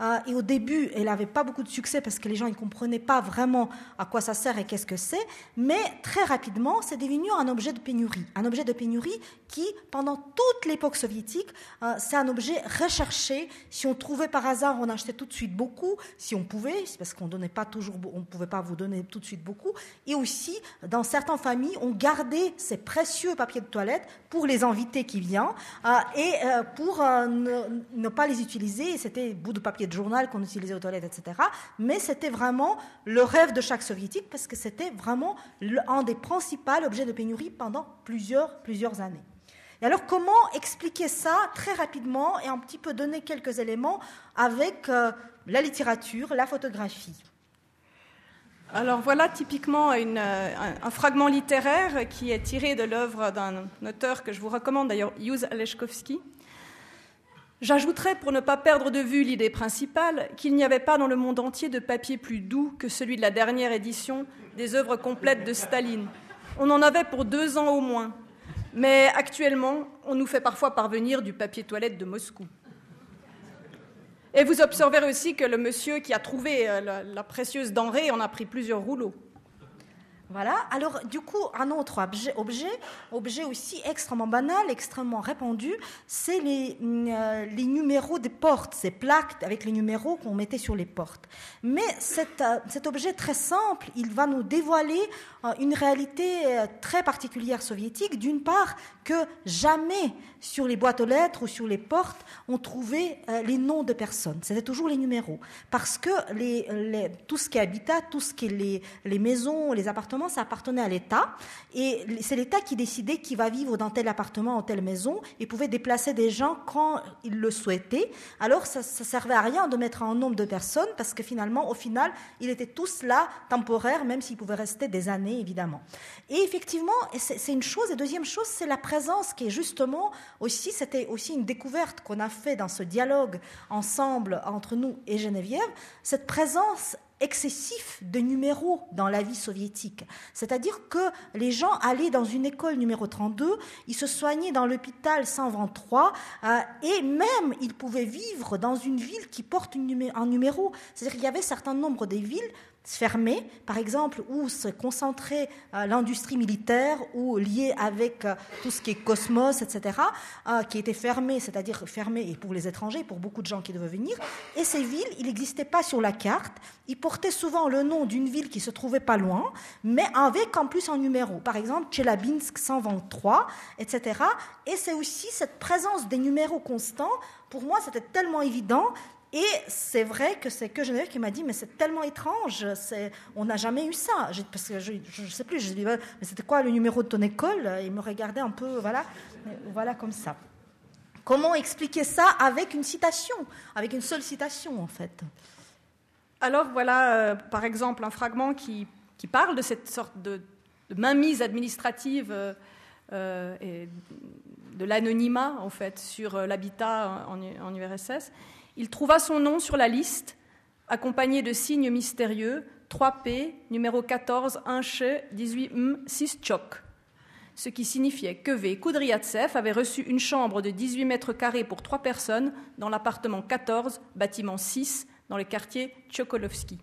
Euh, et au début, elle n'avait pas beaucoup de succès parce que les gens ne comprenaient pas vraiment à quoi ça sert et qu'est-ce que c'est. Mais très rapidement, c'est devenu un objet de pénurie. Un objet de pénurie qui, pendant toute l'époque soviétique, euh, c'est un objet recherché. Si on trouvait par hasard, on achetait tout de suite beaucoup. Si on pouvait, c'est parce qu'on ne pouvait pas vous donner tout de suite beaucoup. Et aussi, dans certaines familles, on gardait ces précieux papiers de toilette pour les invités qui vient, euh, et euh, pour euh, ne, pas les utiliser, c'était bout de papier de journal qu'on utilisait aux toilettes, etc. Mais c'était vraiment le rêve de chaque soviétique parce que c'était vraiment un des principaux objets de pénurie pendant plusieurs, plusieurs années. Et alors, comment expliquer ça très rapidement et un petit peu donner quelques éléments avec la littérature, la photographie? Alors voilà typiquement euh, un, fragment littéraire qui est tiré de l'œuvre d'un auteur que je vous recommande d'ailleurs, Yuz Aleshkovsky. J'ajouterai, pour ne pas perdre de vue l'idée principale, qu'il n'y avait pas dans le monde entier de papier plus doux que celui de la dernière édition des œuvres complètes de Staline. On en avait pour deux ans au moins, mais actuellement, on nous fait parfois parvenir du papier toilette de Moscou. Et vous observerez aussi que le monsieur qui a trouvé euh, la, précieuse denrée en a pris plusieurs rouleaux. Voilà. Alors, du coup, un autre objet, objet, aussi extrêmement banal, extrêmement répandu, c'est les, euh, numéros des portes, ces plaques avec les numéros qu'on mettait sur les portes. Mais cet, euh, cet objet très simple, il va nous dévoiler une réalité très particulière soviétique. D'une part, que jamais sur les boîtes aux lettres ou sur les portes on trouvait euh, les noms de personnes. C'était toujours les numéros. Parce que tout ce qui est habitat, tout ce qui est les, maisons, les appartements, ça appartenait à l'État. Et c'est l'État qui décidait qui va vivre dans tel appartement ou telle maison et pouvait déplacer des gens quand il le souhaitait. Alors ça, ça servait à rien de mettre un nombre de personnes parce que finalement, au final, ils étaient tous là, temporaires, même s'ils pouvaient rester des années, évidemment. Et effectivement, c'est une chose. Et deuxième chose, c'est la présence qui est justement aussi, c'était aussi une découverte qu'on a fait dans ce dialogue ensemble entre nous et Geneviève, cette présence excessif de numéros dans la vie soviétique. C'est-à-dire que les gens allaient dans une école numéro 32, ils se soignaient dans l'hôpital 123, euh, et même ils pouvaient vivre dans une ville qui porte un numéro. C'est-à-dire qu'il y avait un certain nombre des villes fermées, par exemple, où se concentrait euh, l'industrie militaire ou liée avec euh, tout ce qui est cosmos, etc., euh, qui étaient fermées, c'est-à-dire fermées pour les étrangers, pour beaucoup de gens qui devaient venir. Et ces villes, il n'existait pas sur la carte. Ils portaient souvent le nom d'une ville qui se trouvait pas loin, mais avec en plus un numéro. Par exemple, Tchelabinsk 123, etc. Et c'est aussi cette présence des numéros constants. Pour moi, c'était tellement évident et c'est vrai que c'est que Geneviève qui m'a dit, mais c'est tellement étrange, on n'a jamais eu ça. Parce que je ne sais plus, je dis, mais c'était quoi le numéro de ton école? Il me regardait un peu, voilà, voilà comme ça. Comment expliquer ça avec une citation, avec une seule citation en fait? Alors voilà, euh, par exemple, un fragment qui, qui, parle de cette sorte de, mainmise administrative euh, euh, et de l'anonymat en fait sur l'habitat en URSS. Il trouva son nom sur la liste, accompagné de signes mystérieux 3P, numéro 14, 1Che, 18M, 6 Tchok. Ce qui signifiait que V. Koudriatsev avait reçu une chambre de 18 mètres carrés pour trois personnes dans l'appartement 14, bâtiment 6, dans le quartier Tchokolovski.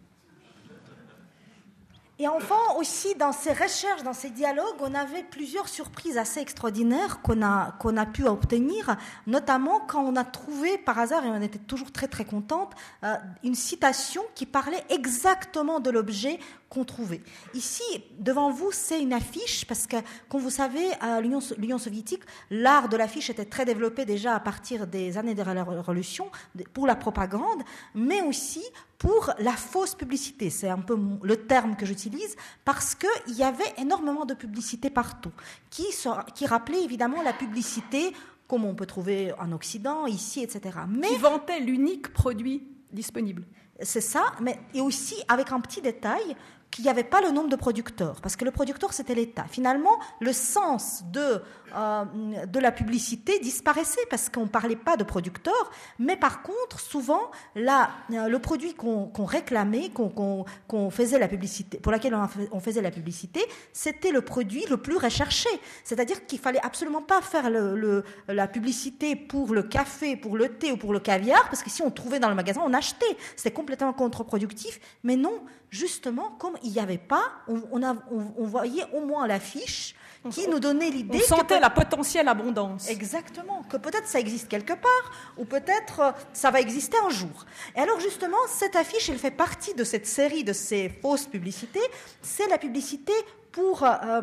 Et enfin, aussi, dans ces recherches, dans ces dialogues, on avait plusieurs surprises assez extraordinaires qu'on a, qu'on a pu obtenir, notamment quand on a trouvé, par hasard, et on était toujours très très contente, euh, une citation qui parlait exactement de l'objet qu'on trouvait. Ici, devant vous, c'est une affiche, parce que, comme vous savez, à l'Union soviétique, l'art de l'affiche était très développé déjà à partir des années de la Révolution, pour la propagande, mais aussi pour la fausse publicité. C'est un peu le terme que j'utilise parce qu'il y avait énormément de publicité partout qui, qui rappelait évidemment la publicité comme on peut trouver en Occident, ici, etc. Mais, qui vantait l'unique produit disponible. C'est ça, mais et aussi avec un petit détail, qu'il n'y avait pas le nombre de producteurs, parce que le producteur, c'était l'État. Finalement, le sens de, euh, de la publicité disparaissait, parce qu'on ne parlait pas de producteurs, mais par contre, souvent, euh, le produit qu'on réclamait, qu'on faisait la publicité, pour lequel on, faisait la publicité, c'était le produit le plus recherché. C'est-à-dire qu'il fallait absolument pas faire le, la publicité pour le café, pour le thé ou pour le caviar, parce que si on trouvait dans le magasin, on achetait. C'était complètement contre-productif, mais non, justement, comme il n'y avait pas, on, voyait au moins l'affiche qui nous donnait l'idée. On sentait la potentielle abondance. Exactement, que peut-être ça existe quelque part, ou peut-être euh, ça va exister un jour. Et alors justement, cette affiche, elle fait partie de cette série de ces fausses publicités. C'est la publicité pour euh,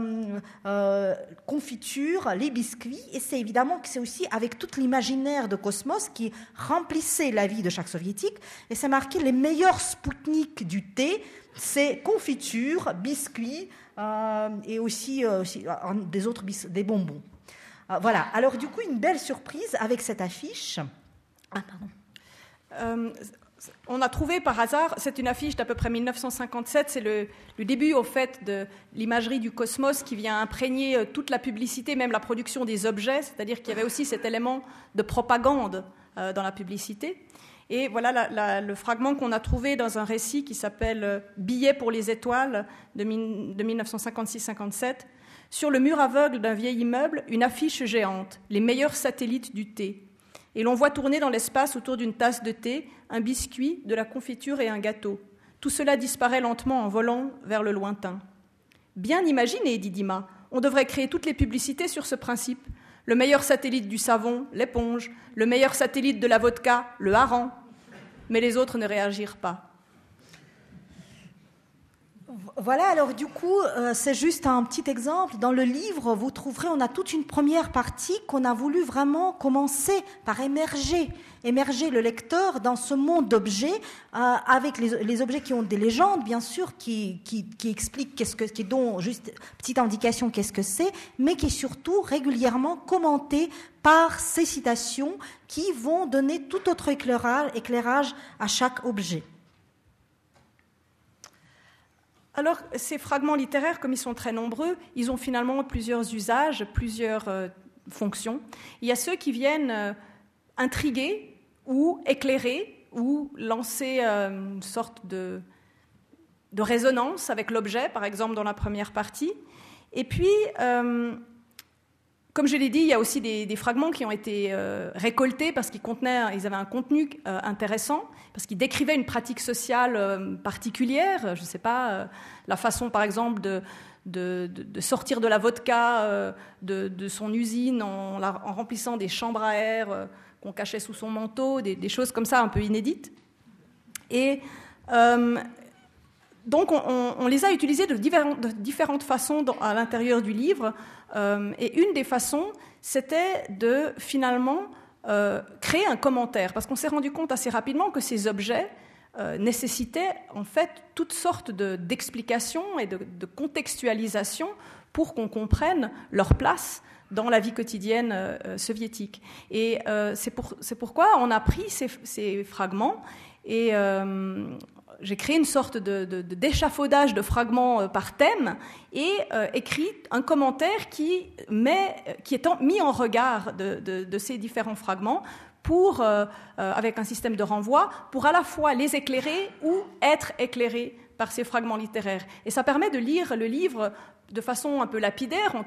euh, confiture, les biscuits, et c'est évidemment que c'est aussi avec tout l'imaginaire de Cosmos qui remplissait la vie de chaque soviétique, et c'est marqué les meilleurs spoutniks du thé, c'est confiture, biscuits euh, et aussi, euh, euh, des autres des bonbons. voilà. Alors du coup, une belle surprise avec cette affiche. Ah, pardon. on a trouvé par hasard, c'est une affiche d'à peu près 1957, c'est le, début au fait de l'imagerie du cosmos qui vient imprégner toute la publicité, même la production des objets, c'est-à-dire qu'il y avait aussi cet élément de propagande dans la publicité. Et voilà le fragment qu'on a trouvé dans un récit qui s'appelle euh, Billets pour les étoiles de, 1956-57. Sur le mur aveugle d'un vieil immeuble, une affiche géante, les meilleurs satellites du thé. Et l'on voit tourner dans l'espace autour d'une tasse de thé un biscuit, de la confiture et un gâteau. Tout cela disparaît lentement en volant vers le lointain. Bien imaginé, dit Dima. On devrait créer toutes les publicités sur ce principe le meilleur satellite du savon, l'éponge, le meilleur satellite de la vodka, le hareng. Mais les autres ne réagirent pas. Voilà, alors du coup, euh, c'est juste un petit exemple. Dans le livre, vous trouverez, on a toute une première partie qu'on a voulu vraiment commencer par émerger, émerger le lecteur dans ce monde d'objets, euh, avec les, objets qui ont des légendes, bien sûr, qui, expliquent qu'est-ce que, qui dont juste petite indication qu'est-ce que c'est, mais qui est surtout régulièrement commenté par ces citations qui vont donner tout autre éclairage à chaque objet. Alors, ces fragments littéraires, comme ils sont très nombreux, ils ont finalement plusieurs usages, plusieurs euh, fonctions. Il y a ceux qui viennent euh, intriguer ou éclairer ou lancer euh, une sorte de, de, résonance avec l'objet, par exemple dans la première partie. Et puis, comme je l'ai dit, il y a aussi des, fragments qui ont été récoltés parce qu'ils contenaient, ils avaient un contenu intéressant, parce qu'ils décrivaient une pratique sociale particulière. Je ne sais pas, la façon, par exemple, de, sortir de la vodka de, son usine en, en, remplissant des chambres à air qu'on cachait sous son manteau, des, choses comme ça un peu inédites. Et donc on, les a utilisés de, différentes, façons à l'intérieur du livre. Euh, et une des façons, c'était de finalement euh, créer un commentaire, parce qu'on s'est rendu compte assez rapidement que ces objets euh, nécessitaient en fait toutes sortes d'explications et de, de, contextualisation pour qu'on comprenne leur place dans la vie quotidienne soviétique. Et c'est pour, pourquoi on a pris ces, ces fragments et j'ai créé une sorte d'échafaudage de, fragments euh, par thème et euh, écrit un commentaire qui, met, qui est mis en regard de, ces différents fragments pour, euh, avec un système de renvoi, pour à la fois les éclairer ou être éclairés par ces fragments littéraires. Et ça permet de lire le livre de façon un peu lapidaire,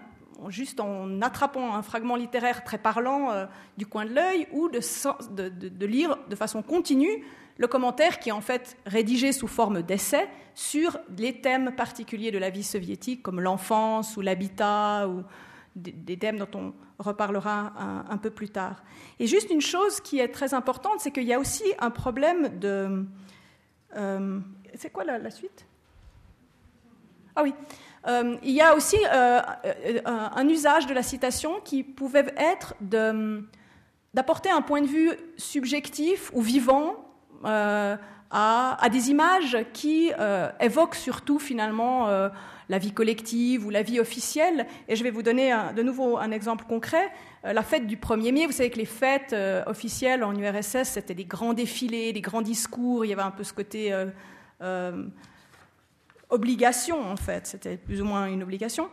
juste en attrapant un fragment littéraire très parlant du coin de l'œil, ou de, de, lire de façon continue le commentaire qui est en fait rédigé sous forme d'essai sur les thèmes particuliers de la vie soviétique, comme l'enfance ou l'habitat, ou des, thèmes dont on reparlera un, peu plus tard. Et juste une chose qui est très importante, c'est qu'il y a aussi un problème de... Euh, c'est quoi la, suite? Ah oui. Euh, il y a aussi euh, un usage de la citation qui pouvait être d'apporter un point de vue subjectif ou vivant euh, à, des images qui euh, évoquent surtout finalement euh, la vie collective ou la vie officielle. Et je vais vous donner de nouveau un exemple concret. la fête du 1er mai, vous savez que les fêtes officielles en URSS, c'était des grands défilés, des grands discours, il y avait un peu ce côté obligation en fait, c'était plus ou moins une obligation.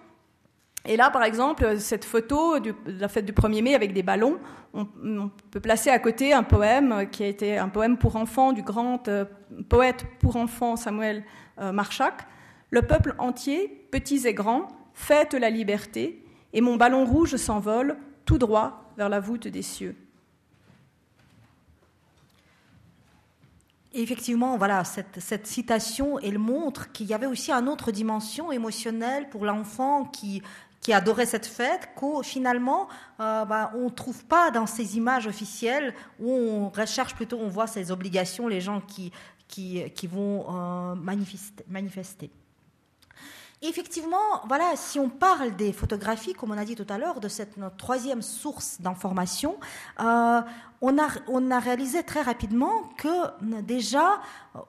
Et là, par exemple, cette photo de la fête du 1er mai avec des ballons, on, peut placer à côté un poème qui a été un poème pour enfants du grand euh, poète pour enfants Samuel euh, Marchak. Le peuple entier, petits et grands, fête la liberté, et mon ballon rouge s'envole tout droit vers la voûte des cieux. effectivement, voilà, cette, cette, citation, elle montre qu'il y avait aussi une autre dimension émotionnelle pour l'enfant qui, qui adorait cette fête, qu'au finalement, euh, bah, on ne trouve pas dans ces images officielles où on recherche plutôt, on voit ces obligations, les gens qui, qui, qui vont euh, manifester. manifester effectivement, voilà, si on parle des photographies, comme on a dit tout à l'heure, de cette troisième source d'information, euh, on, a, réalisé très rapidement que déjà,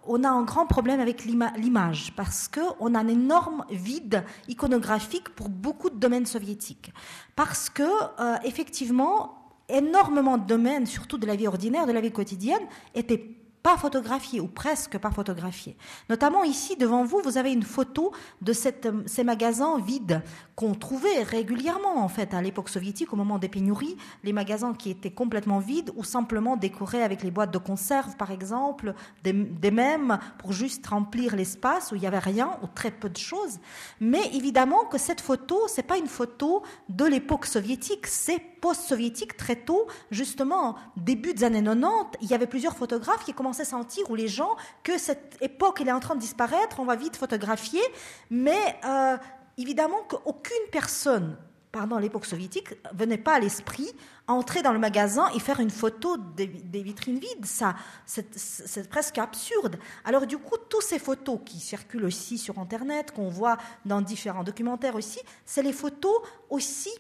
on a un grand problème avec l'image, parce qu'on a un énorme vide iconographique pour beaucoup de domaines soviétiques. Parce que, euh, effectivement, énormément de domaines, surtout de la vie ordinaire, de la vie quotidienne, étaient pas photographié ou presque pas photographié. Notamment ici devant vous, vous avez une photo de ces magasins vides qu'on trouvait régulièrement en fait à l'époque soviétique au moment des pénuries, les magasins qui étaient complètement vides ou simplement décorés avec les boîtes de conserve par exemple, des, des mêmes pour juste remplir l'espace où il y avait rien ou très peu de choses. Mais évidemment que cette photo, c'est pas une photo de l'époque soviétique, c'est post-soviétique très tôt, justement début des années 90, il y avait plusieurs photographes qui commençaient sentir, ou les gens, que cette époque elle est en train de disparaître, on va vite photographier, mais euh, évidemment qu'aucune personne, pendant l'époque soviétique, venait pas à l'esprit entrer dans le magasin et faire une photo des, vitrines vides. Ça, c'est presque absurde. Alors du coup, toutes ces photos qui circulent aussi sur Internet, qu'on voit dans différents documentaires aussi, c'est les photos aussi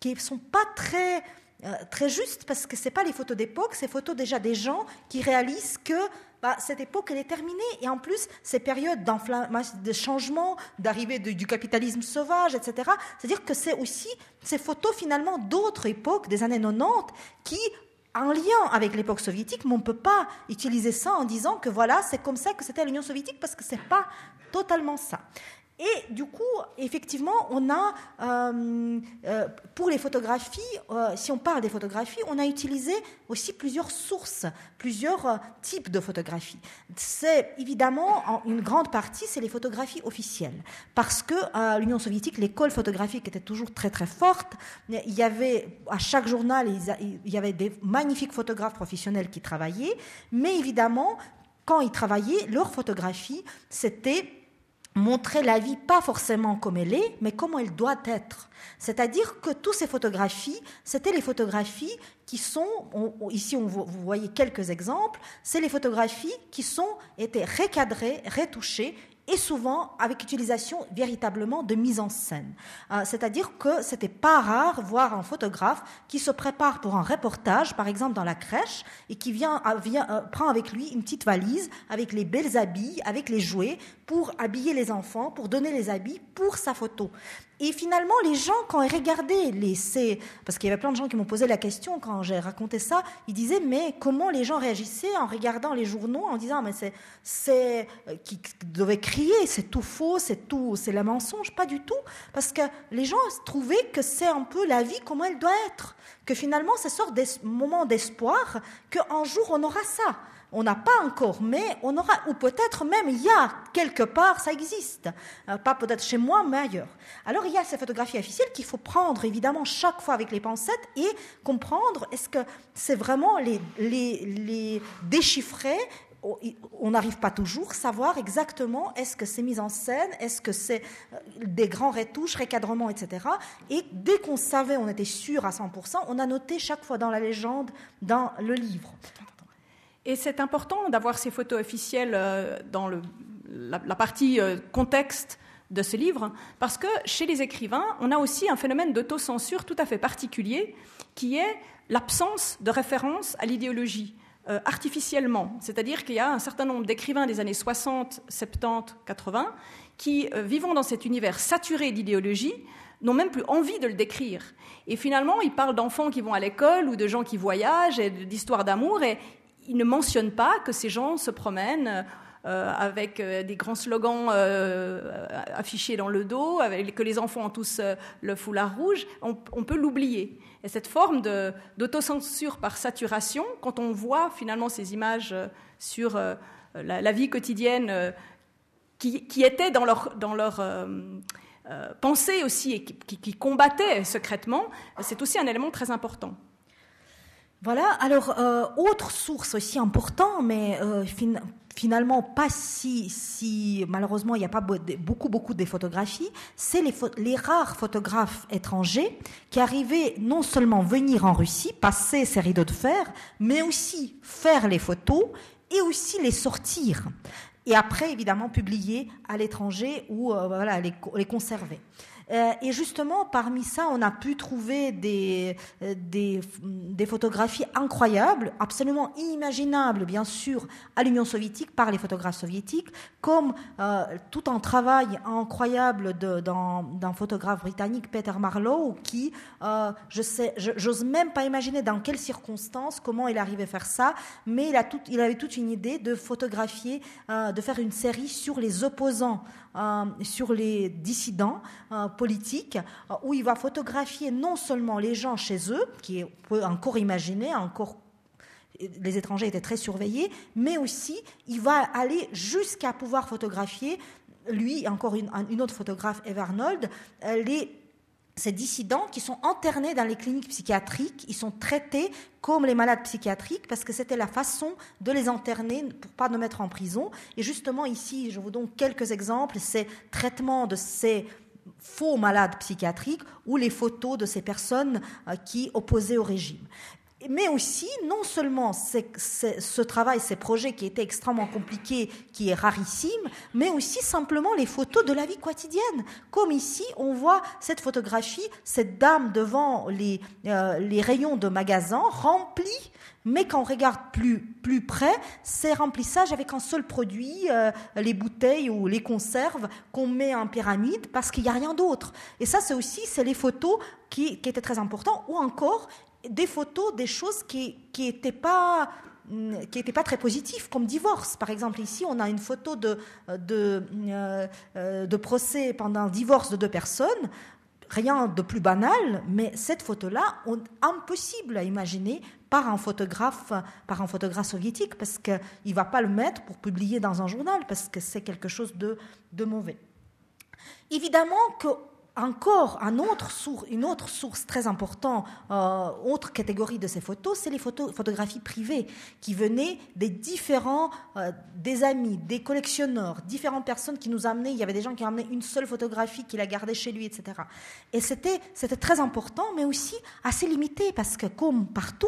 qui sont pas très euh, très juste parce que c'est pas les photos d'époque, c'est photos déjà des gens qui réalisent que bah, cette époque elle est terminée et en plus ces périodes de changement, d'arrivée du capitalisme sauvage, etc. C'est-à-dire que c'est aussi ces photos finalement d'autres époques des années 90 qui en lien avec l'époque soviétique, mais on ne peut pas utiliser ça en disant que voilà, c'est comme ça que c'était l'Union soviétique, parce que ce n'est pas totalement ça. Et du coup, effectivement, on a, euh, euh, pour les photographies, euh, si on parle des photographies, on a utilisé aussi plusieurs sources, plusieurs types de photographies. C'est évidemment, en une grande partie, c'est les photographies officielles. Parce que l'Union soviétique, l'école photographique était toujours très très forte. Il y avait, à chaque journal, il y avait des magnifiques photographes professionnels qui travaillaient. Mais évidemment, quand ils travaillaient, leur photographie, c'était montrer la vie pas forcément comme elle est, mais comment elle doit être. C'est-à-dire que toutes ces photographies, c'était les photographies qui sont, ici on, vous voyez quelques exemples, c'est les photographies qui sont été recadrées, retouchées et souvent avec utilisation véritablement de mise en scène. Euh, c'est-à-dire que c'était pas rare voir un photographe qui se prépare pour un reportage, par exemple dans la crèche, et qui vient, euh, vient euh, prend avec lui une petite valise avec les belles habits, avec les jouets, pour habiller les enfants, pour donner les habits pour sa photo. Et finalement, les gens, quand ils regardaient les, parce qu'il y avait plein de gens qui m'ont posé la question quand j'ai raconté ça, ils disaient mais comment les gens réagissaient en regardant les journaux en disant mais c'est, c'est, euh, qui devaient crier, c'est tout faux, c'est tout, c'est le mensonge, pas du tout, parce que les gens trouvaient que c'est un peu la vie comme elle doit être, que finalement, c'est sort des moments d'espoir qu'un jour on aura ça. On n'a pas encore, mais on aura, ou peut-être même il y a quelque part, ça existe. Euh, pas peut-être chez moi, mais ailleurs. Alors il y a ces photographies officielles qu'il faut prendre évidemment chaque fois avec les pincettes et comprendre est-ce que c'est vraiment les, déchiffrer on n'arrive pas toujours à savoir exactement est-ce que c'est mise en scène, est-ce que c'est euh, des grands retouches, recadrements, etc. Et dès qu'on savait, on était sûr à 100%, on a noté chaque fois dans la légende, dans le livre. Et c'est important d'avoir ces photos officielles euh, dans la, partie euh, contexte de ce livre, parce que chez les écrivains, on a aussi un phénomène d'autocensure tout à fait particulier, qui est l'absence de référence à l'idéologie. Euh, artificiellement. C'est-à-dire qu'il y a un certain nombre d'écrivains des années 60, 70, 80 qui, vivant dans cet univers saturé d'idéologie, n'ont même plus envie de le décrire. Et finalement, ils parlent d'enfants qui vont à l'école ou de gens qui voyagent et d'histoires d'amour, et il ne mentionne pas que ces gens se promènent euh, avec euh, des grands slogans euh, affichés dans le dos, que les enfants ont tous le foulard rouge, on, peut l'oublier. Et cette forme d'autocensure par saturation, quand on voit finalement ces images sur la, vie quotidienne qui, étaient dans leur, dans leur pensée aussi et qui combattaient secrètement, c'est aussi un élément très important. Voilà, alors, euh, autre source aussi importante, mais euh, finalement pas si, si malheureusement il n'y a pas beaucoup, beaucoup de photographies, c'est les, les, rares photographes étrangers qui arrivaient non seulement venir en Russie, passer ces rideaux de fer, mais aussi faire les photos et aussi les sortir. Et après, évidemment, publier à l'étranger ou euh, voilà, les, les conserver. Euh, et justement, parmi ça, on a pu trouver des, euh, des, photographies incroyables, absolument inimaginables, bien sûr, à l'Union soviétique par les photographes soviétiques, comme euh, tout un travail incroyable d'un photographe britannique, Peter Marlowe, qui, je sais, j'ose même pas imaginer dans quelles circonstances, comment il arrivait à faire ça, mais il, a tout, il avait toute une idée de photographier, de faire une série sur les opposants euh, sur les dissidents euh, politiques, euh, où il va photographier non seulement les gens chez eux, qui peut encore imaginer, encore les étrangers étaient très surveillés, mais aussi il va aller jusqu'à pouvoir photographier, lui, encore une, une autre photographe, Eve Arnold, les ces dissidents qui sont internés dans les cliniques psychiatriques, ils sont traités comme les malades psychiatriques parce que c'était la façon de les interner pour pas nous mettre en prison. Et justement ici, je vous donne quelques exemples, ces traitements de ces faux malades psychiatriques ou les photos de ces personnes euh, qui opposaient au régime mais aussi, non seulement ce travail, ces projets qui étaient extrêmement compliqués, qui est rarissime, mais aussi simplement les photos de la vie quotidienne. Comme ici, on voit cette photographie, cette dame devant les, euh, les rayons de magasins remplis mais quand on regarde plus, plus près, c'est remplissage avec un seul produit, euh, les bouteilles ou les conserves qu'on met en pyramide parce qu'il n'y a rien d'autre. Et ça, c'est aussi, c'est les photos qui, qui étaient très importantes, ou encore des photos, des choses qui n'étaient pas mm, qui pas très positifs, comme divorce. Par exemple, ici, on a une photo de, de, de procès pendant divorce de deux personnes rien de plus banal, mais cette photo-là, impossible à imaginer par un photographe, par un photographe soviétique, parce qu'il ne va pas le mettre pour publier dans un journal, parce que c'est quelque chose de, de mauvais. Évidemment que encore une autre source très importante, euh, autre catégorie de ces photos, c'est les photographies privées qui venaient des différents, euh, des amis, des collectionneurs, différentes personnes qui nous amenaient. Il y avait des gens qui amenaient une seule photographie qu'il a gardée chez lui, etc. Et c'était très important, mais aussi assez limité parce que comme partout,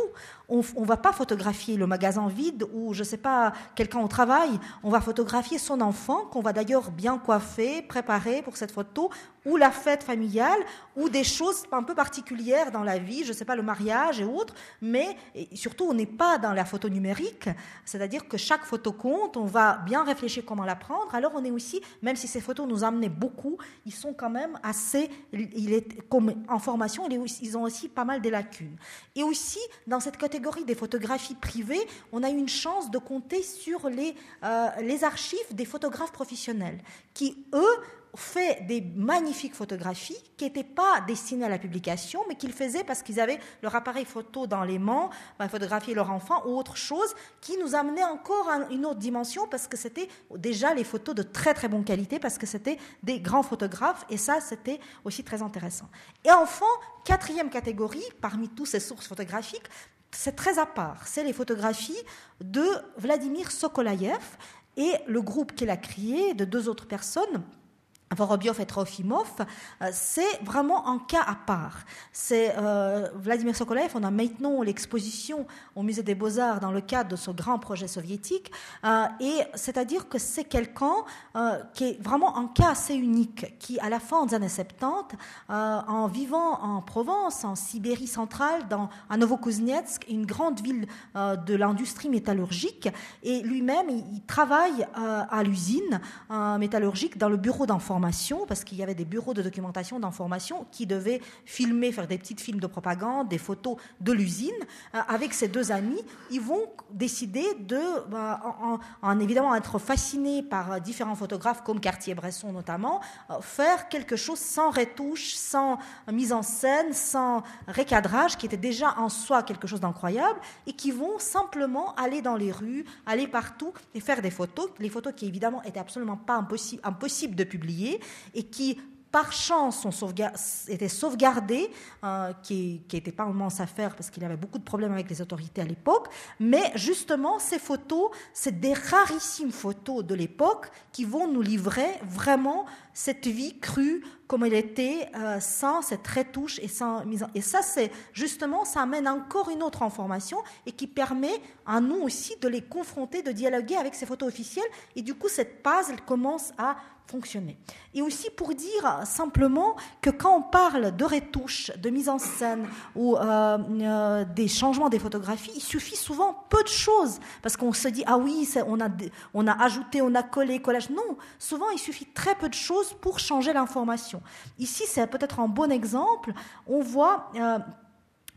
on ne va pas photographier le magasin vide ou, je ne sais pas, quelqu'un au travail. On va photographier son enfant, qu'on va d'ailleurs bien coiffer, préparer pour cette photo, ou la fête familiale, ou des choses un peu particulières dans la vie, je ne sais pas, le mariage et autres. Mais surtout, on n'est pas dans la photo numérique, c'est-à-dire que chaque photo compte, on va bien réfléchir comment la prendre. Alors, on est aussi, même si ces photos nous amenaient beaucoup, ils sont quand même assez, il est, comme en formation, ils ont aussi pas mal de lacunes. Et aussi, dans cette catégorie, des photographies privées, on a eu une chance de compter sur les, euh, les archives des photographes professionnels qui, eux, fait des magnifiques photographies qui n'étaient pas destinées à la publication, mais qu'ils faisaient parce qu'ils avaient leur appareil photo dans les mains, bah, photographier leur enfant ou autre chose, qui nous amenait encore à une autre dimension parce que c'était déjà les photos de très très bonne qualité, parce que c'était des grands photographes, et ça c'était aussi très intéressant. Et enfin, quatrième catégorie, parmi toutes ces sources photographiques, c'est très à part. C'est les photographies de Vladimir Sokolayev et le groupe qu'il a créé de deux autres personnes Vorobiov et Trofimov, euh, c'est vraiment un cas à part. C'est euh, Vladimir Sokolaev, on a maintenant l'exposition au musée des Beaux-Arts dans le cadre de ce grand projet soviétique, euh, et c'est-à-dire que c'est quelqu'un qui est vraiment un cas assez unique, qui à la fin des années 70, en vivant en Provence, en Sibérie centrale, dans, à Novokuznetsk, une grande ville de l'industrie métallurgique, et lui-même, il, travaille à l'usine métallurgique dans le bureau d'information parce qu'il y avait des bureaux de documentation, d'information qui devaient filmer, faire des petites films de propagande, des photos de l'usine. Euh, avec ces deux amis, ils vont décider de, bah, en, évidemment être fascinés par différents photographes comme Cartier-Bresson notamment, euh, faire quelque chose sans retouche, sans mise en scène, sans recadrage, qui était déjà en soi quelque chose d'incroyable, et qui vont simplement aller dans les rues, aller partout et faire des photos, les photos qui évidemment étaient absolument pas impossibles impossible de publier et qui par chance étaient sauvegardés, euh, qui n'était pas vraiment sa affaire parce qu'il avait beaucoup de problèmes avec les autorités à l'époque, mais justement ces photos, c'est des rarissimes photos de l'époque qui vont nous livrer vraiment cette vie crue comme elle était, euh, sans cette retouche et sans mise. Et ça, c'est justement, ça amène encore une autre information et qui permet à nous aussi de les confronter, de dialoguer avec ces photos officielles. Et du coup, cette puzzle commence à fonctionner. Et aussi pour dire simplement que quand on parle de retouches, de mise en scène ou euh, euh, des changements des photographies, il suffit souvent peu de choses parce qu'on se dit ah oui, on a, on a ajouté, on a collé, collage. Non, souvent il suffit très peu de choses pour changer l'information. Ici, c'est peut-être un bon exemple. On voit euh,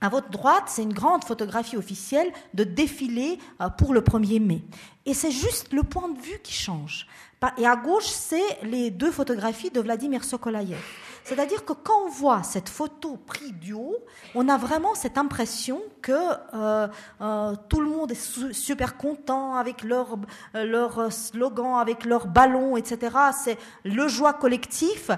à votre droite, c'est une grande photographie officielle de défilé pour le 1er mai. Et c'est juste le point de vue qui change. Et à gauche, c'est les deux photographies de Vladimir Sokolayev. C'est-à-dire que quand on voit cette photo prise du haut, on a vraiment cette impression que euh, euh, tout le monde est super content avec leur, leur slogan, avec leur ballon, etc. C'est le joie collectif.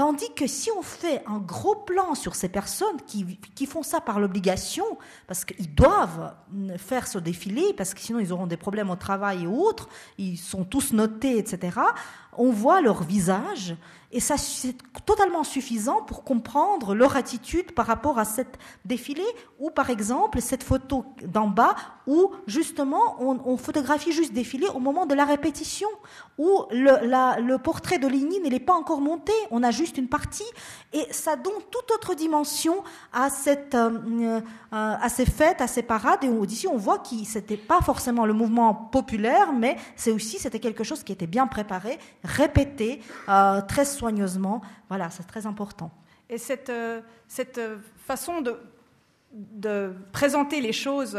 Tandis que si on fait un gros plan sur ces personnes qui, font ça par l'obligation, parce qu'ils doivent faire ce défilé, parce que sinon ils auront des problèmes au travail et autres, ils sont tous notés, etc., on voit leur visage et ça, c'est totalement suffisant pour comprendre leur attitude par rapport à cette défilé, ou par exemple cette photo d'en bas, où justement on, photographie juste défilé au moment de la répétition, où le, portrait de Lénine n'est pas encore monté, on a juste une partie, et ça donne toute autre dimension à, cette, euh, euh, à ces fêtes, à ces parades. Et d'ici, on voit que c'était pas forcément le mouvement populaire, mais c'est aussi c'était quelque chose qui était bien préparé, répété, euh, très soigneusement. Voilà, c'est très important. Et cette, cette façon de, de présenter les choses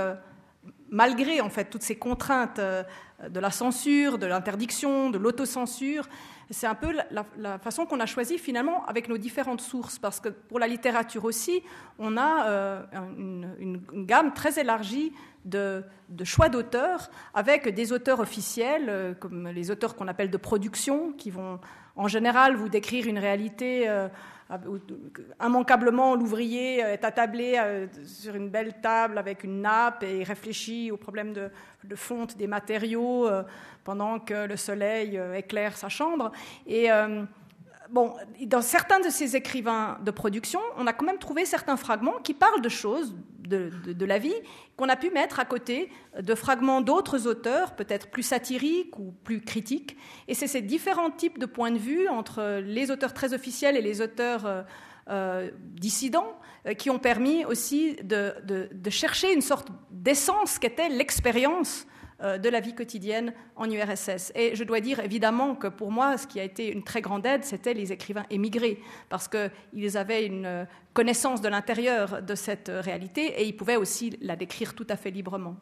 malgré en fait toutes ces contraintes de la censure, de l'interdiction, de l'autocensure, c'est un peu la, façon qu'on a choisi finalement avec nos différentes sources, parce que pour la littérature aussi, on a euh, une, gamme très élargie de, choix d'auteurs, avec des auteurs officiels, euh, comme les auteurs qu'on appelle de production, qui vont en général vous décrire une réalité. Euh, immanquablement, l'ouvrier est attablé sur une belle table avec une nappe et réfléchit au problème de, de fonte des matériaux pendant que le soleil euh, éclaire sa chambre. Et euh, bon, dans certains de ces écrivains de production, on a quand même trouvé certains fragments qui parlent de choses de, la vie qu'on a pu mettre à côté de fragments d'autres auteurs, peut-être plus satiriques ou plus critiques. Et c'est ces différents types de points de vue entre les auteurs très officiels et les auteurs euh, dissidents qui ont permis aussi de, chercher une sorte d'essence qu'était l'expérience euh, de la vie quotidienne en URSS. Et je dois dire évidemment que pour moi, ce qui a été une très grande aide, c'était les écrivains émigrés, parce qu'ils avaient une connaissance de l'intérieur de cette réalité et ils pouvaient aussi la décrire tout à fait librement.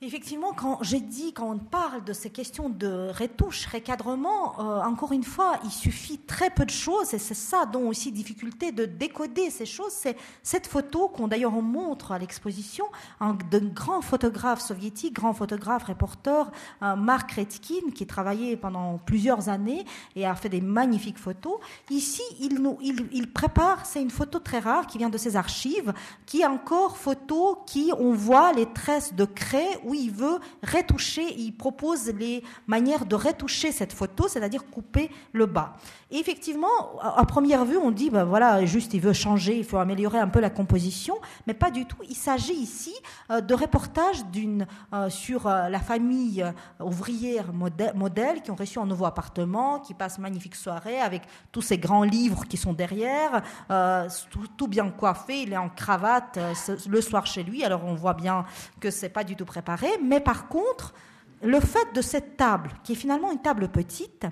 Effectivement, quand j'ai dit, quand on parle de ces questions de retouche, recadrement, euh, encore une fois, il suffit très peu de choses, et c'est ça dont aussi difficulté de décoder ces choses. C'est cette photo qu'on d'ailleurs on montre à l'exposition d'un grand photographe soviétique, grand photographe, reporter, Mark Redkin, qui travaillait pendant plusieurs années et a fait des magnifiques photos. Ici, il, nous, il, il prépare, c'est une photo très rare qui vient de ses archives, qui est encore photo qui, on voit les tresses de craie où il veut retoucher, il propose les manières de retoucher cette photo, c'est-à-dire couper le bas. Et effectivement, à première vue, on dit, ben voilà, juste il veut changer, il faut améliorer un peu la composition, mais pas du tout. Il s'agit ici euh, de reportages d'une, euh, sur euh, la famille ouvrière modèle qui ont reçu un nouveau appartement, qui passe magnifique soirée avec tous ces grands livres qui sont derrière, tout, tout, bien coiffé, il est en cravate le soir chez lui, alors on voit bien que c'est pas du tout préparé mais par contre, le fait de cette table, qui est finalement une table petite,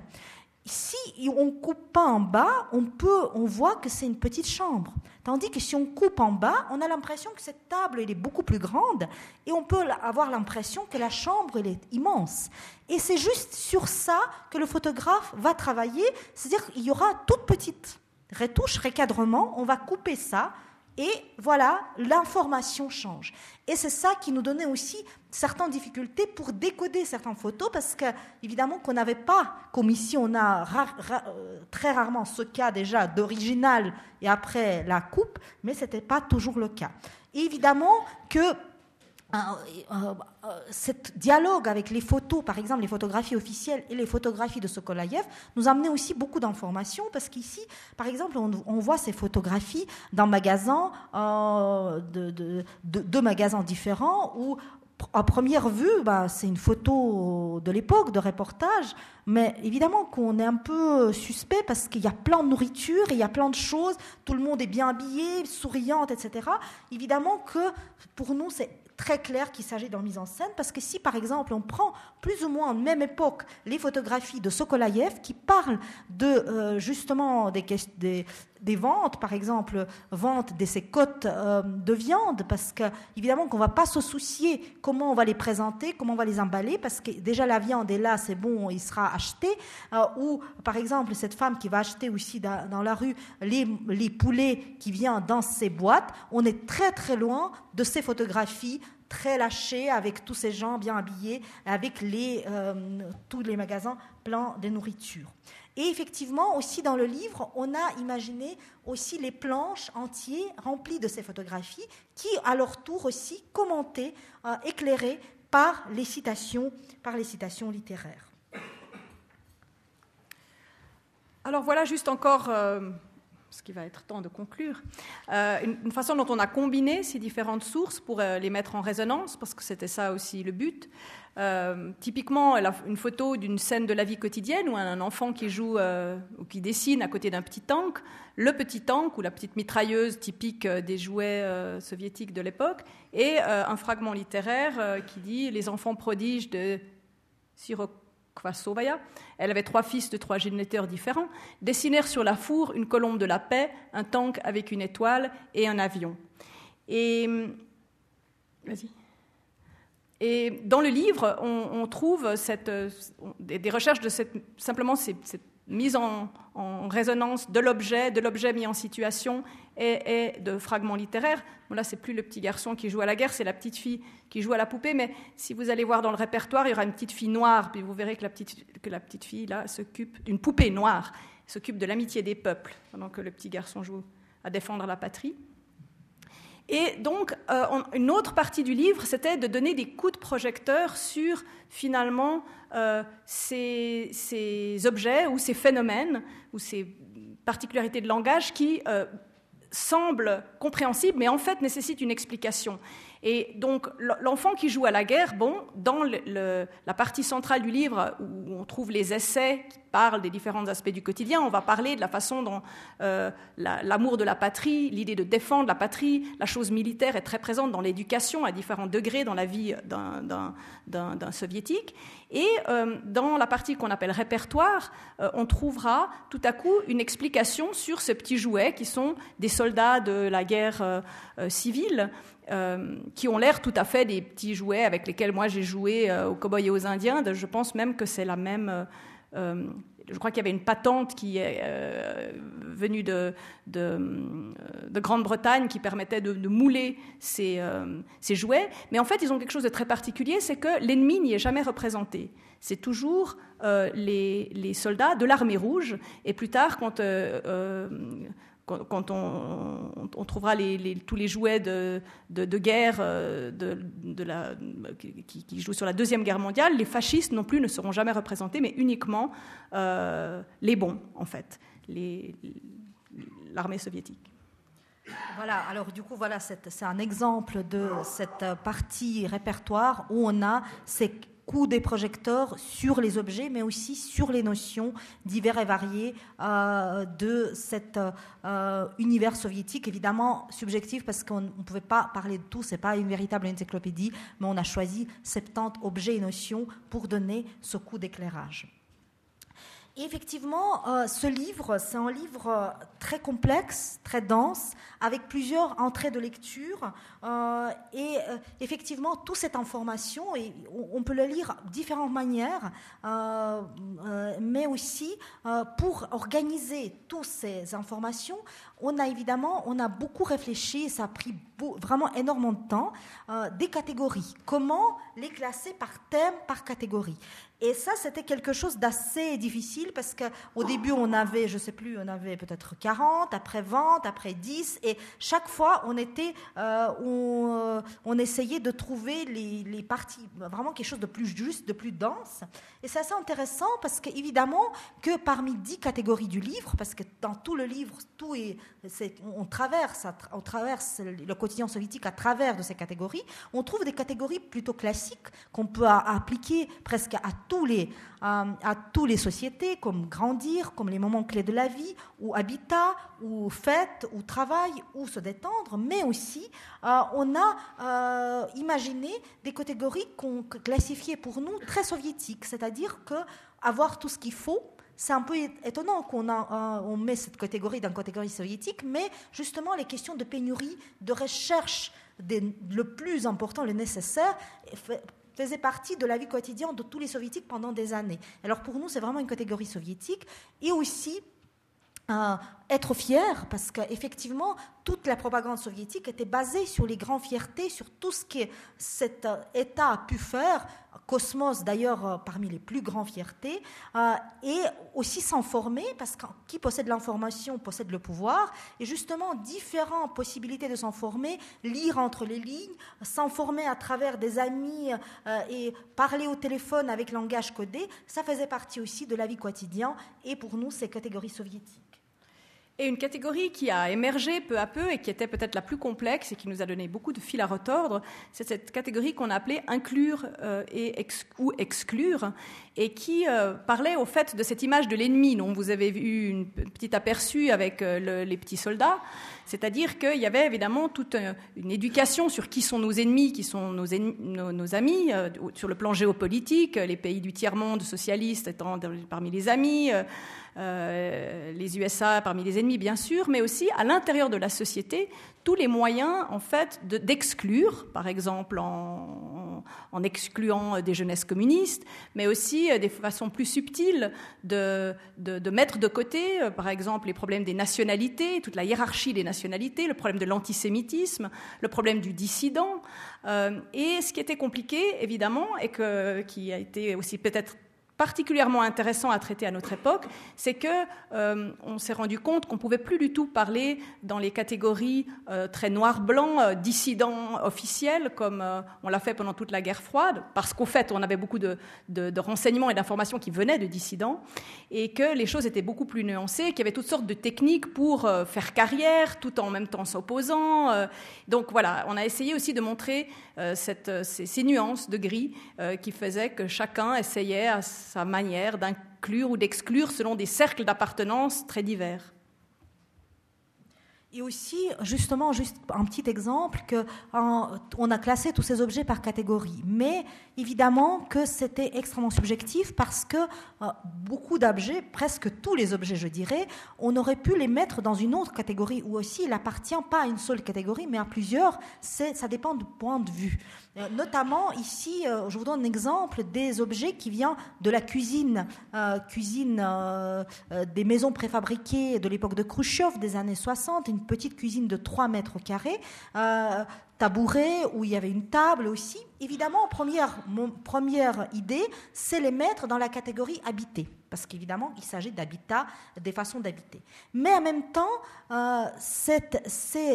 si on coupe pas en bas, on peut, on voit que c'est une petite chambre. Tandis que si on coupe en bas, on a l'impression que cette table est beaucoup plus grande et on peut avoir l'impression que la chambre est immense. Et c'est juste sur ça que le photographe va travailler, c'est-à-dire qu'il y aura toute petite retouche, recadrement, on va couper ça et voilà, l'information change. Et c'est ça qui nous donnait aussi certaines difficultés pour décoder certaines photos, parce que évidemment qu'on n'avait pas, comme ici on a euh, très rarement ce cas déjà d'original et après la coupe, mais ce n'était pas toujours le cas. Évidemment que euh, euh, euh, ce dialogue avec les photos, par exemple les photographies officielles et les photographies de Sokolaïev, nous a amené aussi beaucoup d'informations parce qu'ici, par exemple, on, voit ces photographies d'un magasin, de, deux magasins différents où à première vue, bah, c'est une photo de l'époque, de reportage, mais évidemment qu'on est un peu suspect parce qu'il y a plein de nourriture, il y a plein de choses, tout le monde est bien habillé, souriante, etc. Évidemment que pour nous, c'est très clair qu'il s'agit d'une mise en scène, parce que si par exemple on prend plus ou moins en même époque les photographies de Sokolaïev qui parlent de euh, justement des, des, des, ventes, par exemple vente de ces côtes euh, de viande, parce que évidemment qu'on va pas se soucier comment on va les présenter, comment on va les emballer, parce que déjà la viande est là, c'est bon, il sera acheté, euh, ou par exemple cette femme qui va acheter aussi dans, la rue les, poulets qui viennent dans ces boîtes, on est très très loin de ces photographies très lâchées avec tous ces gens bien habillés, avec euh, tous les magasins pleins de nourriture. Et effectivement, aussi dans le livre, on a imaginé aussi les planches entières remplies de ces photographies, qui à leur tour aussi commentées, euh, éclairées par les citations, par les citations littéraires. Alors voilà juste encore euh, ce qui va être temps de conclure, euh, une, façon dont on a combiné ces différentes sources pour les mettre en résonance, parce que c'était ça aussi le but. Euh, typiquement, une photo d'une scène de la vie quotidienne où un enfant qui joue ou qui dessine à côté d'un petit tank, le petit tank ou la petite mitrailleuse typique des jouets soviétiques de l'époque, et un fragment littéraire qui dit Les enfants prodiges de Sirok Kvasovaya. Elle avait trois fils de trois géniteurs différents, dessinèrent sur la four une colombe de la paix, un tank avec une étoile et un avion. Et vas-y. Et dans le livre, on, trouve cette, des, recherches de cette, simplement cette, mise en, résonance de l'objet, de l'objet mis en situation et, de fragments littéraires. Bon, là, c'est plus le petit garçon qui joue à la guerre, c'est la petite fille qui joue à la poupée. Mais si vous allez voir dans le répertoire, il y aura une petite fille noire, puis vous verrez que la petite, que la petite fille là s'occupe d'une poupée noire, s'occupe de l'amitié des peuples, pendant que le petit garçon joue à défendre la patrie. Et donc, euh, une autre partie du livre, c'était de donner des coups de projecteur sur finalement euh, ces, objets ou ces phénomènes ou ces particularités de langage qui euh, semblent compréhensibles, mais en fait nécessitent une explication. Et donc, l'enfant qui joue à la guerre, bon, dans la partie centrale du livre où on trouve les essais qui parlent des différents aspects du quotidien, on va parler de la façon dont euh, l'amour de la patrie, l'idée de défendre la patrie, la chose militaire est très présente dans l'éducation à différents degrés dans la vie d'un soviétique. Et euh, dans la partie qu'on appelle répertoire, euh, on trouvera tout à coup une explication sur ces petits jouets qui sont des soldats de la guerre civile euh, qui ont l'air tout à fait des petits jouets avec lesquels moi j'ai joué euh, aux cow-boys et aux Indiens. Je pense même que c'est la même. Euh, je crois qu'il y avait une patente qui est venue de, de, Grande-Bretagne qui permettait de, mouler ces, ces, jouets. Mais en fait, ils ont quelque chose de très particulier, c'est que l'ennemi n'y est jamais représenté. C'est toujours les, les, soldats de l'armée rouge. Et plus tard, quand quand on, trouvera tous les jouets de, guerre euh, qui, jouent sur la Deuxième Guerre mondiale, les fascistes non plus ne seront jamais représentés, mais uniquement euh, les bons, en fait, l'armée soviétique. Voilà, alors du coup, voilà, c'est un exemple de cette partie répertoire où on a ces coup des projecteurs sur les objets, mais aussi sur les notions divers et variées euh, de cet euh, univers soviétique, évidemment subjectif parce qu'on ne pouvait pas parler de tout, c'est pas une véritable encyclopédie, mais on a choisi 70 objets et notions pour donner ce coup d'éclairage effectivement, euh, ce livre, c'est un livre euh, très complexe, très dense, avec plusieurs entrées de lecture. Euh, et effectivement, toute cette information, on, peut le lire de différentes manières, mais aussi pour organiser toutes ces informations, on a évidemment, on a beaucoup réfléchi, ça a pris vraiment énormément de temps, des catégories. Comment les classer par thème, par catégorie? Et ça, c'était quelque chose d'assez difficile parce qu'au début, on avait, je ne sais plus, on avait peut-être 40, après 20, après 10, et chaque fois, on était, euh, on, euh, on, essayait de trouver les, les, parties, vraiment quelque chose de plus juste, de plus dense. Et c'est assez intéressant parce qu'évidemment, que parmi 10 catégories du livre, parce que dans tout le livre, tout est, on traverse, on traverse le quotidien soviétique à travers de ces catégories, on trouve des catégories plutôt classiques qu'on peut appliquer presque à tous les, euh, à toutes les sociétés, comme grandir, comme les moments clés de la vie, ou habitat, ou fête, ou travail, ou se détendre, mais aussi euh, on a euh, imaginé des catégories qu'on classifiait pour nous très soviétiques, c'est-à-dire que avoir tout ce qu'il faut, c'est un peu étonnant qu'on on met cette catégorie dans la catégorie soviétique, mais justement les questions de pénurie, de recherche le plus important, le nécessaire, faisait partie de la vie quotidienne de tous les soviétiques pendant des années. Alors pour nous, c'est vraiment une catégorie soviétique et aussi euh, être fier, parce qu'effectivement, toute la propagande soviétique était basée sur les grandes fiertés, sur tout ce que cet euh, État a pu faire, Cosmos d'ailleurs euh, parmi les plus grandes fiertés, et aussi s'informer, parce que qui possède l'information possède le pouvoir, et justement différentes possibilités de s'informer, lire entre les lignes, s'informer à travers des amis et parler au téléphone avec langage codé, ça faisait partie aussi de la vie quotidienne, et pour nous, ces catégories soviétiques. Et une catégorie qui a émergé peu à peu et qui était peut-être la plus complexe et qui nous a donné beaucoup de fil à retordre, c'est cette catégorie qu'on appelait inclure euh, et ou exclure et qui euh, parlait au fait de cette image de l'ennemi dont vous avez vu une petite aperçu avec euh, les petits soldats. C'est-à-dire qu'il y avait évidemment toute une éducation sur qui sont nos ennemis, qui sont nos, amis, sur le plan géopolitique, les pays du tiers-monde socialiste étant parmi les amis. Euh, les USA parmi les ennemis, bien sûr, mais aussi à l'intérieur de la société, tous les moyens, en fait, d'exclure, par exemple, en, excluant des jeunesses communistes, mais aussi des façons plus subtiles de, de, mettre de côté, par exemple, les problèmes des nationalités, toute la hiérarchie des nationalités, le problème de l'antisémitisme, le problème du dissident. et ce qui était compliqué, évidemment, et qui a été aussi peut-être particulièrement intéressant à traiter à notre époque, c'est que euh, on s'est rendu compte qu'on pouvait plus du tout parler dans les catégories euh, très noir-blanc, euh, dissidents officiels, comme on l'a fait pendant toute la guerre froide, parce qu'au fait, on avait beaucoup de, renseignements et d'informations qui venaient de dissidents, et que les choses étaient beaucoup plus nuancées, qu'il y avait toutes sortes de techniques pour faire carrière, tout en même temps s'opposant. donc voilà, on a essayé aussi de montrer ces, nuances de gris qui faisaient que chacun essayait à sa manière d'inclure ou d'exclure selon des cercles d'appartenance très divers. Et aussi, justement, juste un petit exemple, que on a classé tous ces objets par catégorie. Mais évidemment que c'était extrêmement subjectif parce que euh, beaucoup d'objets, presque tous les objets, je dirais, on aurait pu les mettre dans une autre catégorie ou aussi il appartient pas à une seule catégorie, mais à plusieurs. Ça dépend du point de vue. Euh, notamment ici, euh, je vous donne un exemple des objets qui viennent de la cuisine, cuisine des maisons préfabriquées de l'époque de Khrushchev des années 60, une petite cuisine de 3 mètres carrés tabouret où il y avait une table aussi. Évidemment, première, idée, c'est les mettre dans la catégorie habité, parce qu'évidemment, il s'agit d'habitat, des façons d'habiter. Mais en même temps, euh, ces,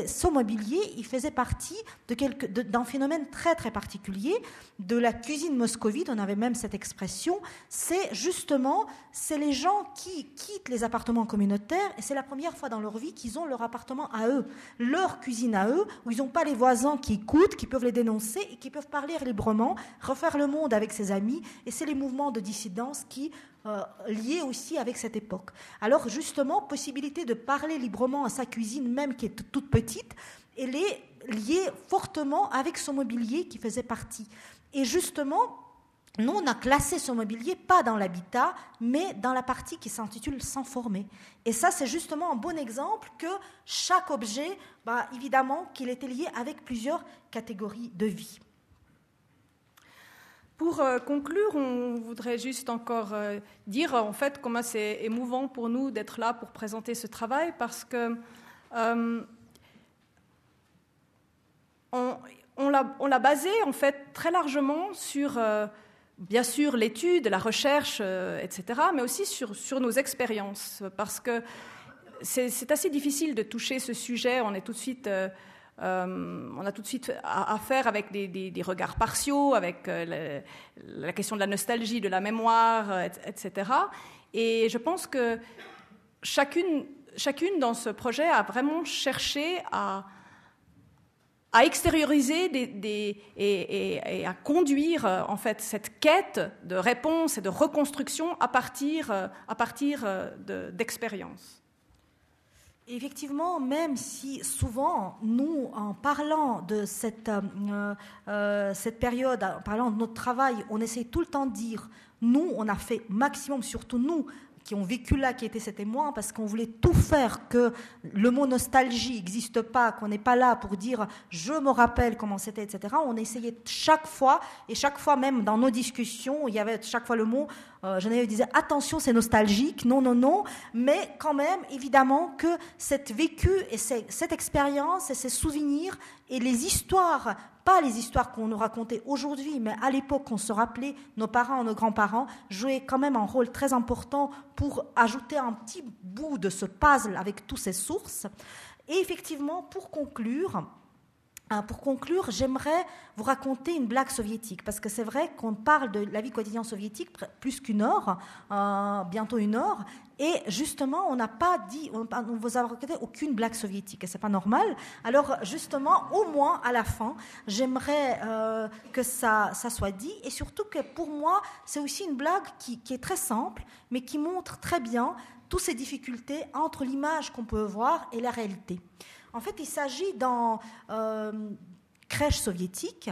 ce mobilier, il faisait partie d'un phénomène très très particulier de la cuisine moscovite. On avait même cette expression. C'est justement, c'est les gens qui quittent les appartements communautaires et c'est la première fois dans leur vie qu'ils ont leur appartement à eux, leur cuisine à eux, où ils n'ont pas les voisins qui écoutent, qui peuvent les dénoncer et qui peuvent parler librement, refaire le monde avec ses amis. Et c'est les mouvements de dissidence qui euh, liés aussi avec cette époque. Alors justement, possibilité de parler librement à sa cuisine, même qui est toute petite, elle est liée fortement avec son mobilier qui faisait partie. Et justement, nous, on a classé ce mobilier pas dans l'habitat, mais dans la partie qui s'intitule Sans former. Et ça, c'est justement un bon exemple que chaque objet, bah, évidemment, qu'il était lié avec plusieurs catégories de vie. Pour euh, conclure, on voudrait juste encore euh, dire en fait comment c'est émouvant pour nous d'être là pour présenter ce travail parce que euh, on, l'a basé en fait très largement sur bien sûr l'étude, la recherche, etc., mais aussi sur, sur nos expériences, parce que c'est assez difficile de toucher ce sujet. On est tout de suite, euh, euh, on a tout de suite à, faire avec des, regards partiaux, avec la question de la nostalgie, de la mémoire, etc. Et je pense que chacune, chacune dans ce projet a vraiment cherché à extérioriser et, à conduire en fait cette quête de réponse et de reconstruction à partir, à partir d'expériences. Effectivement, même si souvent, nous, en parlant de cette, euh, euh, cette période, en parlant de notre travail, on essaie tout le temps de dire, nous, on a fait maximum, surtout nous, qui ont vécu là, qui étaient ces témoins, parce qu'on voulait tout faire que le mot nostalgie n'existe pas, qu'on n'est pas là pour dire je me rappelle comment c'était, etc. On essayait chaque fois, et chaque fois même dans nos discussions, il y avait chaque fois le mot, euh, Geneviève disait attention, c'est nostalgique, non, non, non, mais quand même, évidemment, que cette vécu et cette expérience et ces souvenirs et les histoires pas les histoires qu'on nous racontait aujourd'hui, mais à l'époque, on se rappelait, nos parents, nos grands-parents jouaient quand même un rôle très important pour ajouter un petit bout de ce puzzle avec toutes ces sources. Et effectivement, pour conclure, pour conclure, j'aimerais vous raconter une blague soviétique, parce que c'est vrai qu'on parle de la vie quotidienne soviétique plus qu'une heure, euh, bientôt une heure, et justement, on n'a pas dit, on, vous a raconté aucune blague soviétique, et c'est pas normal. Alors, justement, au moins à la fin, j'aimerais euh, que ça, ça soit dit, et surtout que pour moi, c'est aussi une blague qui, est très simple, mais qui montre très bien toutes ces difficultés entre l'image qu'on peut voir et la réalité. En fait, il s'agit dans euh, crèche soviétique,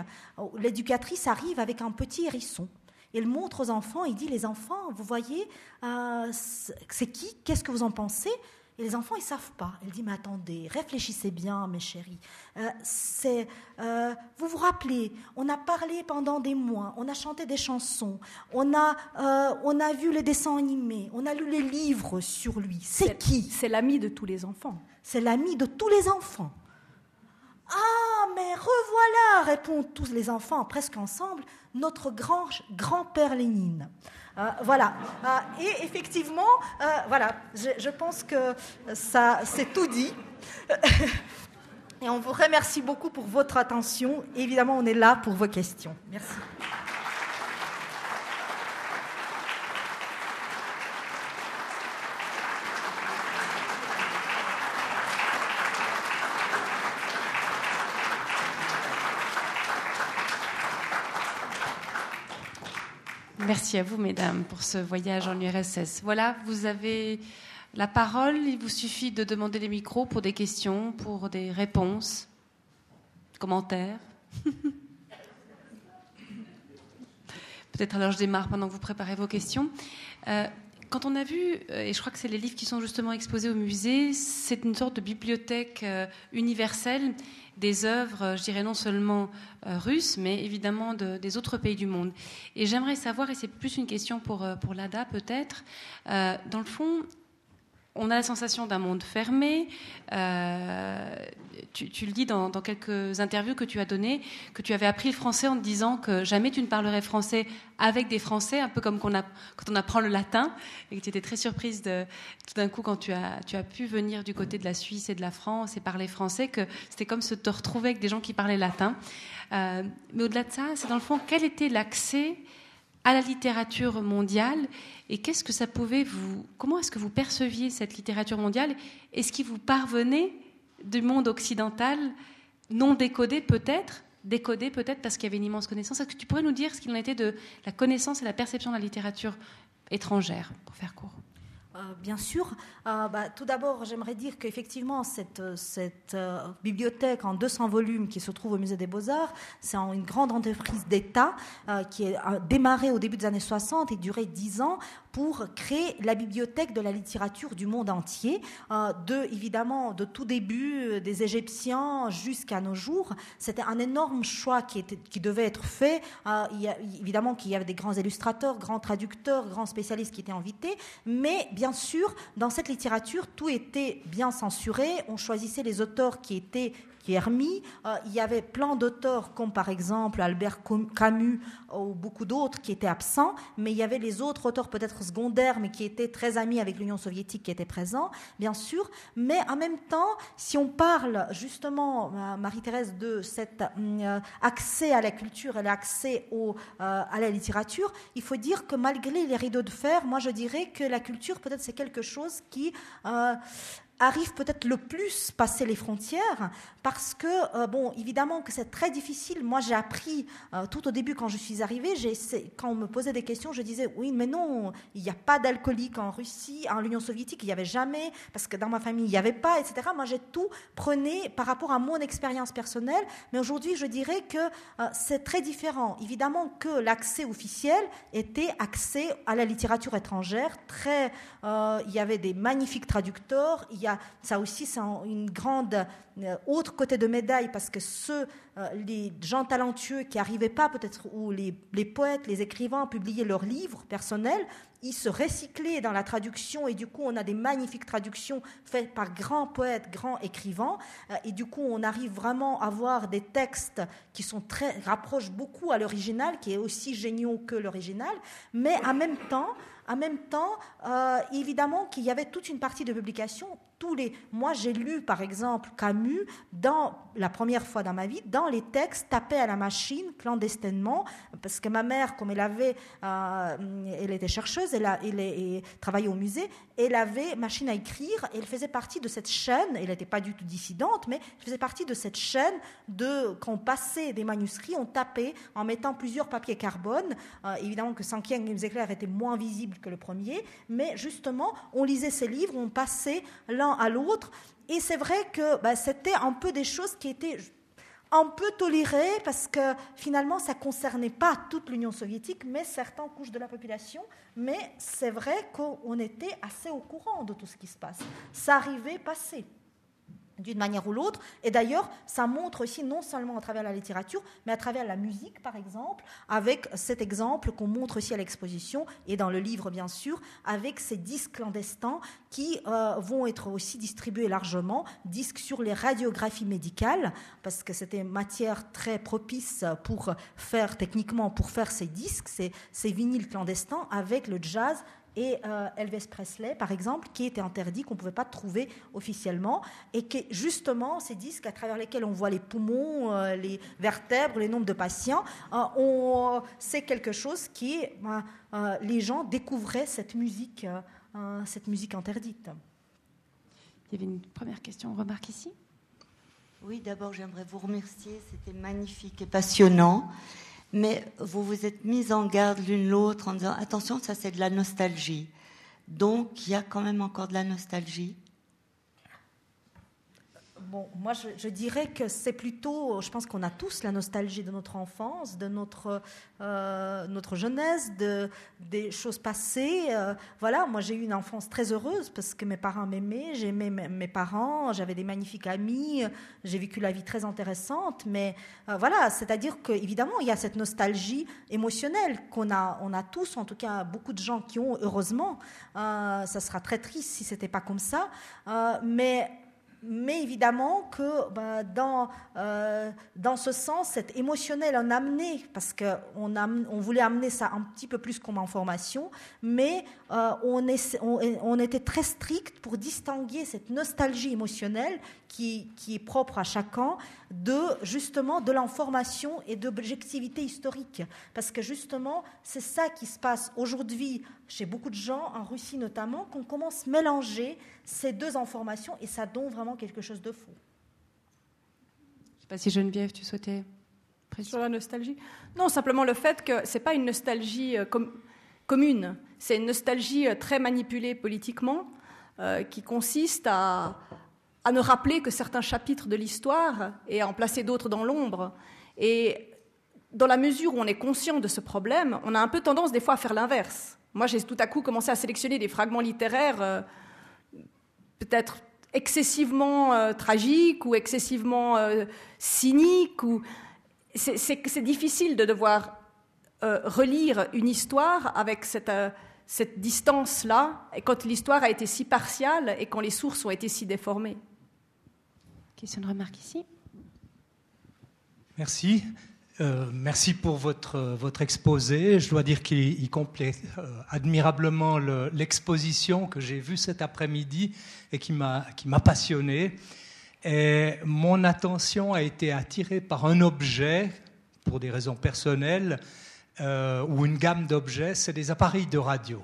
l'éducatrice arrive avec un petit hérisson. Il montre aux enfants, il dit, les enfants, vous voyez, euh, c'est qui? Qu'est-ce que vous en pensez? Et les enfants, ils savent pas. Elle dit, mais attendez, réfléchissez bien, mes chéris. Euh, c'est, euh, vous vous rappelez, on a parlé pendant des mois, on a chanté des chansons, on a, euh, on a vu les dessins animés, on a lu les livres sur lui. C'est qui? C'est l'ami de tous les enfants. C'est l'ami de tous les enfants. Ah, mais revoilà, répondent tous les enfants presque ensemble, notre grand, grand-père Lénine. Euh, voilà. Euh, et effectivement, euh, voilà, je, pense que ça, c'est tout dit. Et on vous remercie beaucoup pour votre attention. évidemment, on est là pour vos questions. Merci. Merci à vous, mesdames, pour ce voyage en URSS. Voilà, vous avez la parole. Il vous suffit de demander les micros pour des questions, pour des réponses, commentaires. Peut-être alors je démarre pendant que vous préparez vos questions. Euh, quand on a vu, euh, et je crois que c'est les livres qui sont justement exposés au musée, c'est une sorte de bibliothèque euh, universelle des œuvres, euh, je dirais non seulement russes, mais évidemment des autres pays du monde. Et j'aimerais savoir, et c'est plus une question pour, pour l'ADA peut-être, dans le fond, on a la sensation d'un monde fermé. Euh, tu, le dis dans, quelques interviews que tu as données, que tu avais appris le français en te disant que jamais tu ne parlerais français avec des Français, un peu comme quand on apprend le latin, et que tu étais très surprise tout d'un coup quand tu as, tu as pu venir du côté de la Suisse et de la France et parler français, que c'était comme se te retrouver avec des gens qui parlaient latin. Euh, mais au-delà de ça, c'est dans le fond, quel était l'accès à la littérature mondiale et qu'est-ce que ça pouvait vous comment est-ce que vous perceviez cette littérature mondiale est-ce qui vous parvenait du monde occidental non décodé peut-être décodé peut-être parce qu'il y avait une immense connaissance. Est-ce que tu pourrais nous dire ce qu'il en était de la connaissance et la perception de la littérature étrangère pour faire court? Bien sûr. Euh, bah, tout d'abord, j'aimerais dire qu'effectivement, cette, cette euh, bibliothèque en 200 volumes qui se trouve au Musée des Beaux-Arts, c'est une grande entreprise d'État qui a démarré au début des années 60 et duré 10 ans pour créer la bibliothèque de la littérature du monde entier, de, évidemment, de tout début, des Égyptiens jusqu'à nos jours. C'était un énorme choix qui, qui devait être fait. il y a, évidemment qu'il y avait des grands illustrateurs, grands traducteurs, grands spécialistes qui étaient invités, mais bien sûr, dans cette littérature, tout était bien censuré. On choisissait les auteurs qui étaient Euh, il y avait plein d'auteurs, comme par exemple Albert Camus ou beaucoup d'autres, qui étaient absents, mais il y avait les autres auteurs peut-être secondaires, mais qui étaient très amis avec l'Union soviétique, qui étaient présents, bien sûr. Mais en même temps, si on parle justement, euh, Marie-Thérèse, de cet euh, accès à la culture et l'accès à la littérature, il faut dire que malgré les rideaux de fer, moi je dirais que la culture, peut-être, c'est quelque chose qui arrive peut-être le plus passer les frontières parce que, euh, bon, évidemment que c'est très difficile. Moi, j'ai appris euh, tout au début quand je suis arrivée, quand on me posait des questions, je disais oui, mais non, il n'y a pas d'alcoolique en Russie, en l'Union soviétique, il n'y avait jamais, parce que dans ma famille, il n'y avait pas, etc. Moi, j'ai tout prenais par rapport à mon expérience personnelle, mais aujourd'hui, je dirais que euh, c'est très différent. Évidemment que l'accès officiel était accès à la littérature étrangère. Très, il y avait des magnifiques traducteurs, il y ça aussi, c'est une grande euh, autre côté de médaille parce que ceux, euh, les gens talentueux qui n'arrivaient pas peut-être, ou les, poètes, les écrivains publiaient leurs livres personnels, ils se recyclaient dans la traduction et du coup on a des magnifiques traductions faites par grands poètes, grands écrivains euh, et du coup on arrive vraiment à avoir des textes qui sont très rapprochent beaucoup à l'original, qui est aussi géniaux que l'original, mais en même temps en même temps, évidemment qu'il y avait toute une partie de publication. Tous les, moi, j'ai lu, par exemple, Camus, dans, la première fois dans ma vie, dans les textes tapés à la machine, clandestinement, parce que ma mère, comme elle avait, euh, elle était chercheuse, elle, elle, travaillait au musée, elle avait machine à écrire, et elle faisait partie de cette chaîne, elle n'était pas du tout dissidente, mais elle faisait partie de cette chaîne de, quand on passait des manuscrits, on tapait en mettant plusieurs papiers carbone. Euh, évidemment que cinquième éclairs était moins visible que le premier, mais justement, on lisait ces livres, on passait à l'autre, et c'est vrai que bah, c'était un peu des choses qui étaient on peut tolérer parce que finalement, ça concernait pas toute l'Union soviétique, mais certaines couches de la population. Mais c'est vrai qu'on était assez au courant de tout ce qui se passe. Ça arrivait, passé d'une manière ou l'autre. Et d'ailleurs, ça montre aussi non seulement à travers la littérature, mais à travers la musique, par exemple, avec cet exemple qu'on montre aussi à l'exposition et dans le livre, bien sûr, avec ces disques clandestins qui euh, vont être aussi distribués largement, disques sur les radiographies médicales, parce que c'était matière très propice pour faire, techniquement, pour faire ces disques, ces, ces vinyles clandestins, avec le jazz, et euh, Elvis Presley, par exemple, qui était interdit, qu'on ne pouvait pas trouver officiellement, et que justement, ces disques à travers lesquels on voit les poumons, euh, les vertèbres, les nombres de patients, euh, c'est quelque chose qui, les gens découvraient cette musique, cette musique interdite. Il y avait une première question, remarque ici? Oui, d'abord, j'aimerais vous remercier, c'était magnifique et passionnant. Mais vous vous êtes mis en garde l'une l'autre en disant attention, ça c'est de la nostalgie. Donc il y a quand même encore de la nostalgie. Bon, moi, je, dirais que c'est plutôt, je pense qu'on a tous la nostalgie de notre enfance, de notre, euh, notre jeunesse, de, des choses passées. Euh, voilà, moi, j'ai eu une enfance très heureuse parce que mes parents m'aimaient, j'aimais mes parents, j'avais des magnifiques amis, j'ai vécu la vie très intéressante. Mais euh, voilà, c'est-à-dire qu'évidemment, il y a cette nostalgie émotionnelle qu'on a, on a tous, en tout cas, beaucoup de gens qui ont, heureusement. ça sera très triste si c'était pas comme ça. mais mais évidemment que ben, dans, euh, dans ce sens, cet émotionnel en amené, parce qu'on on voulait amener ça un petit peu plus comme information, mais euh, on, on, était très strict pour distinguer cette nostalgie émotionnelle qui, qui, est propre à chacun de justement de l'information et d'objectivité historique. Parce que justement, c'est ça qui se passe aujourd'hui chez beaucoup de gens, en Russie notamment, qu'on commence à mélanger ces deux informations et ça donne vraiment quelque chose de faux. Je ne sais pas si Geneviève, tu souhaitais sur la nostalgie Non, simplement le fait que ce n'est pas une nostalgie euh, commune, c'est une nostalgie euh, très manipulée politiquement, euh, qui consiste à, à ne rappeler que certains chapitres de l'histoire et à en placer d'autres dans l'ombre. Et dans la mesure où on est conscient de ce problème, on a un peu tendance des fois à faire l'inverse. Moi, j'ai tout à coup commencé à sélectionner des fragments littéraires euh, peut-être excessivement euh, tragiques ou excessivement euh, cyniques. Ou... C'est difficile de devoir relire une histoire avec cette, cette distance-là, quand l'histoire a été si partiale et quand les sources ont été si déformées. Question de remarque ici. Merci. Euh, merci pour votre, votre exposé. Je dois dire qu'il complète euh, admirablement l'exposition que j'ai vue cet après-midi et qui m'a passionné. Et mon attention a été attirée par un objet, pour des raisons personnelles, euh, ou une gamme d'objets, c'est des appareils de radio.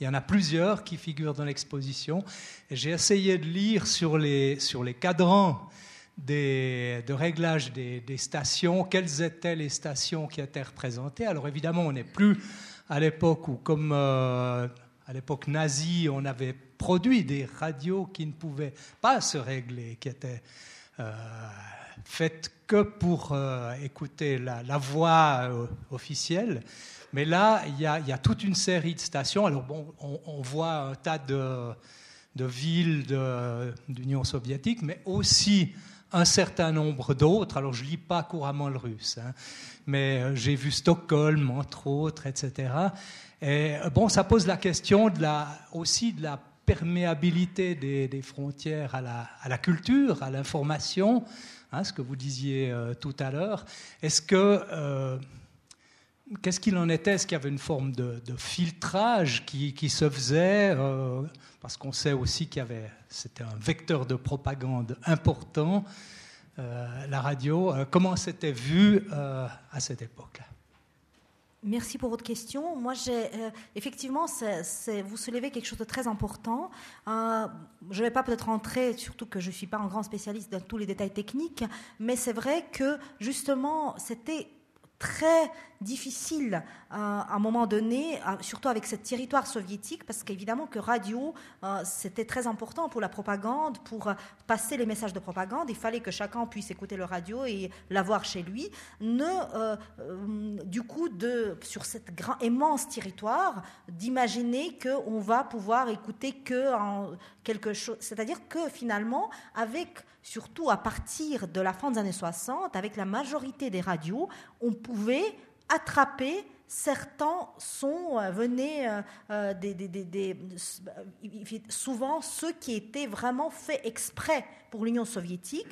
Il y en a plusieurs qui figurent dans l'exposition. J'ai essayé de lire sur les, sur les cadrans de réglage des, stations, quelles étaient les stations qui étaient représentées. Alors évidemment, on n'est plus à l'époque où, comme euh, à l'époque nazie, on avait produit des radios qui ne pouvaient pas se régler, qui étaient euh, faites que pour euh, écouter la, voix officielle. Mais là, il y, a, toute une série de stations. Alors bon, on, voit un tas de, de villes d'Union soviétique, mais aussi un certain nombre d'autres. Alors je lis pas couramment le russe, hein, mais euh, j'ai vu Stockholm, entre autres, etc. Et euh, bon, ça pose la question de aussi de la perméabilité des, frontières à la, culture, à l'information, hein, ce que vous disiez euh, tout à l'heure. Est-ce que qu'est-ce qu'il en était? Est-ce qu'il y avait une forme de, filtrage qui, se faisait euh, Parce qu'on sait aussi qu'il y avait, c'était un vecteur de propagande important, euh, la radio. Euh, comment c'était vu à cette époque-là? Merci pour votre question. Moi, j'ai effectivement, vous soulevez quelque chose de très important. je ne vais pas peut-être rentrer, surtout que je ne suis pas un grand spécialiste dans tous les détails techniques, mais c'est vrai que justement, c'était très difficile euh, à un moment donné, euh, surtout avec ce territoire soviétique, parce qu'évidemment que radio, euh, c'était très important pour la propagande, pour passer les messages de propagande. Il fallait que chacun puisse écouter le radio et l'avoir chez lui. Ne, du coup, de, sur cet grand, immense territoire, d'imaginer qu'on va pouvoir écouter que quelque chose. C'est-à-dire que finalement, avec surtout à partir de la fin des années 60, avec la majorité des radios, on pouvait attraper certains sons euh, venaient euh, euh, souvent ceux qui étaient vraiment faits exprès pour l'Union soviétique,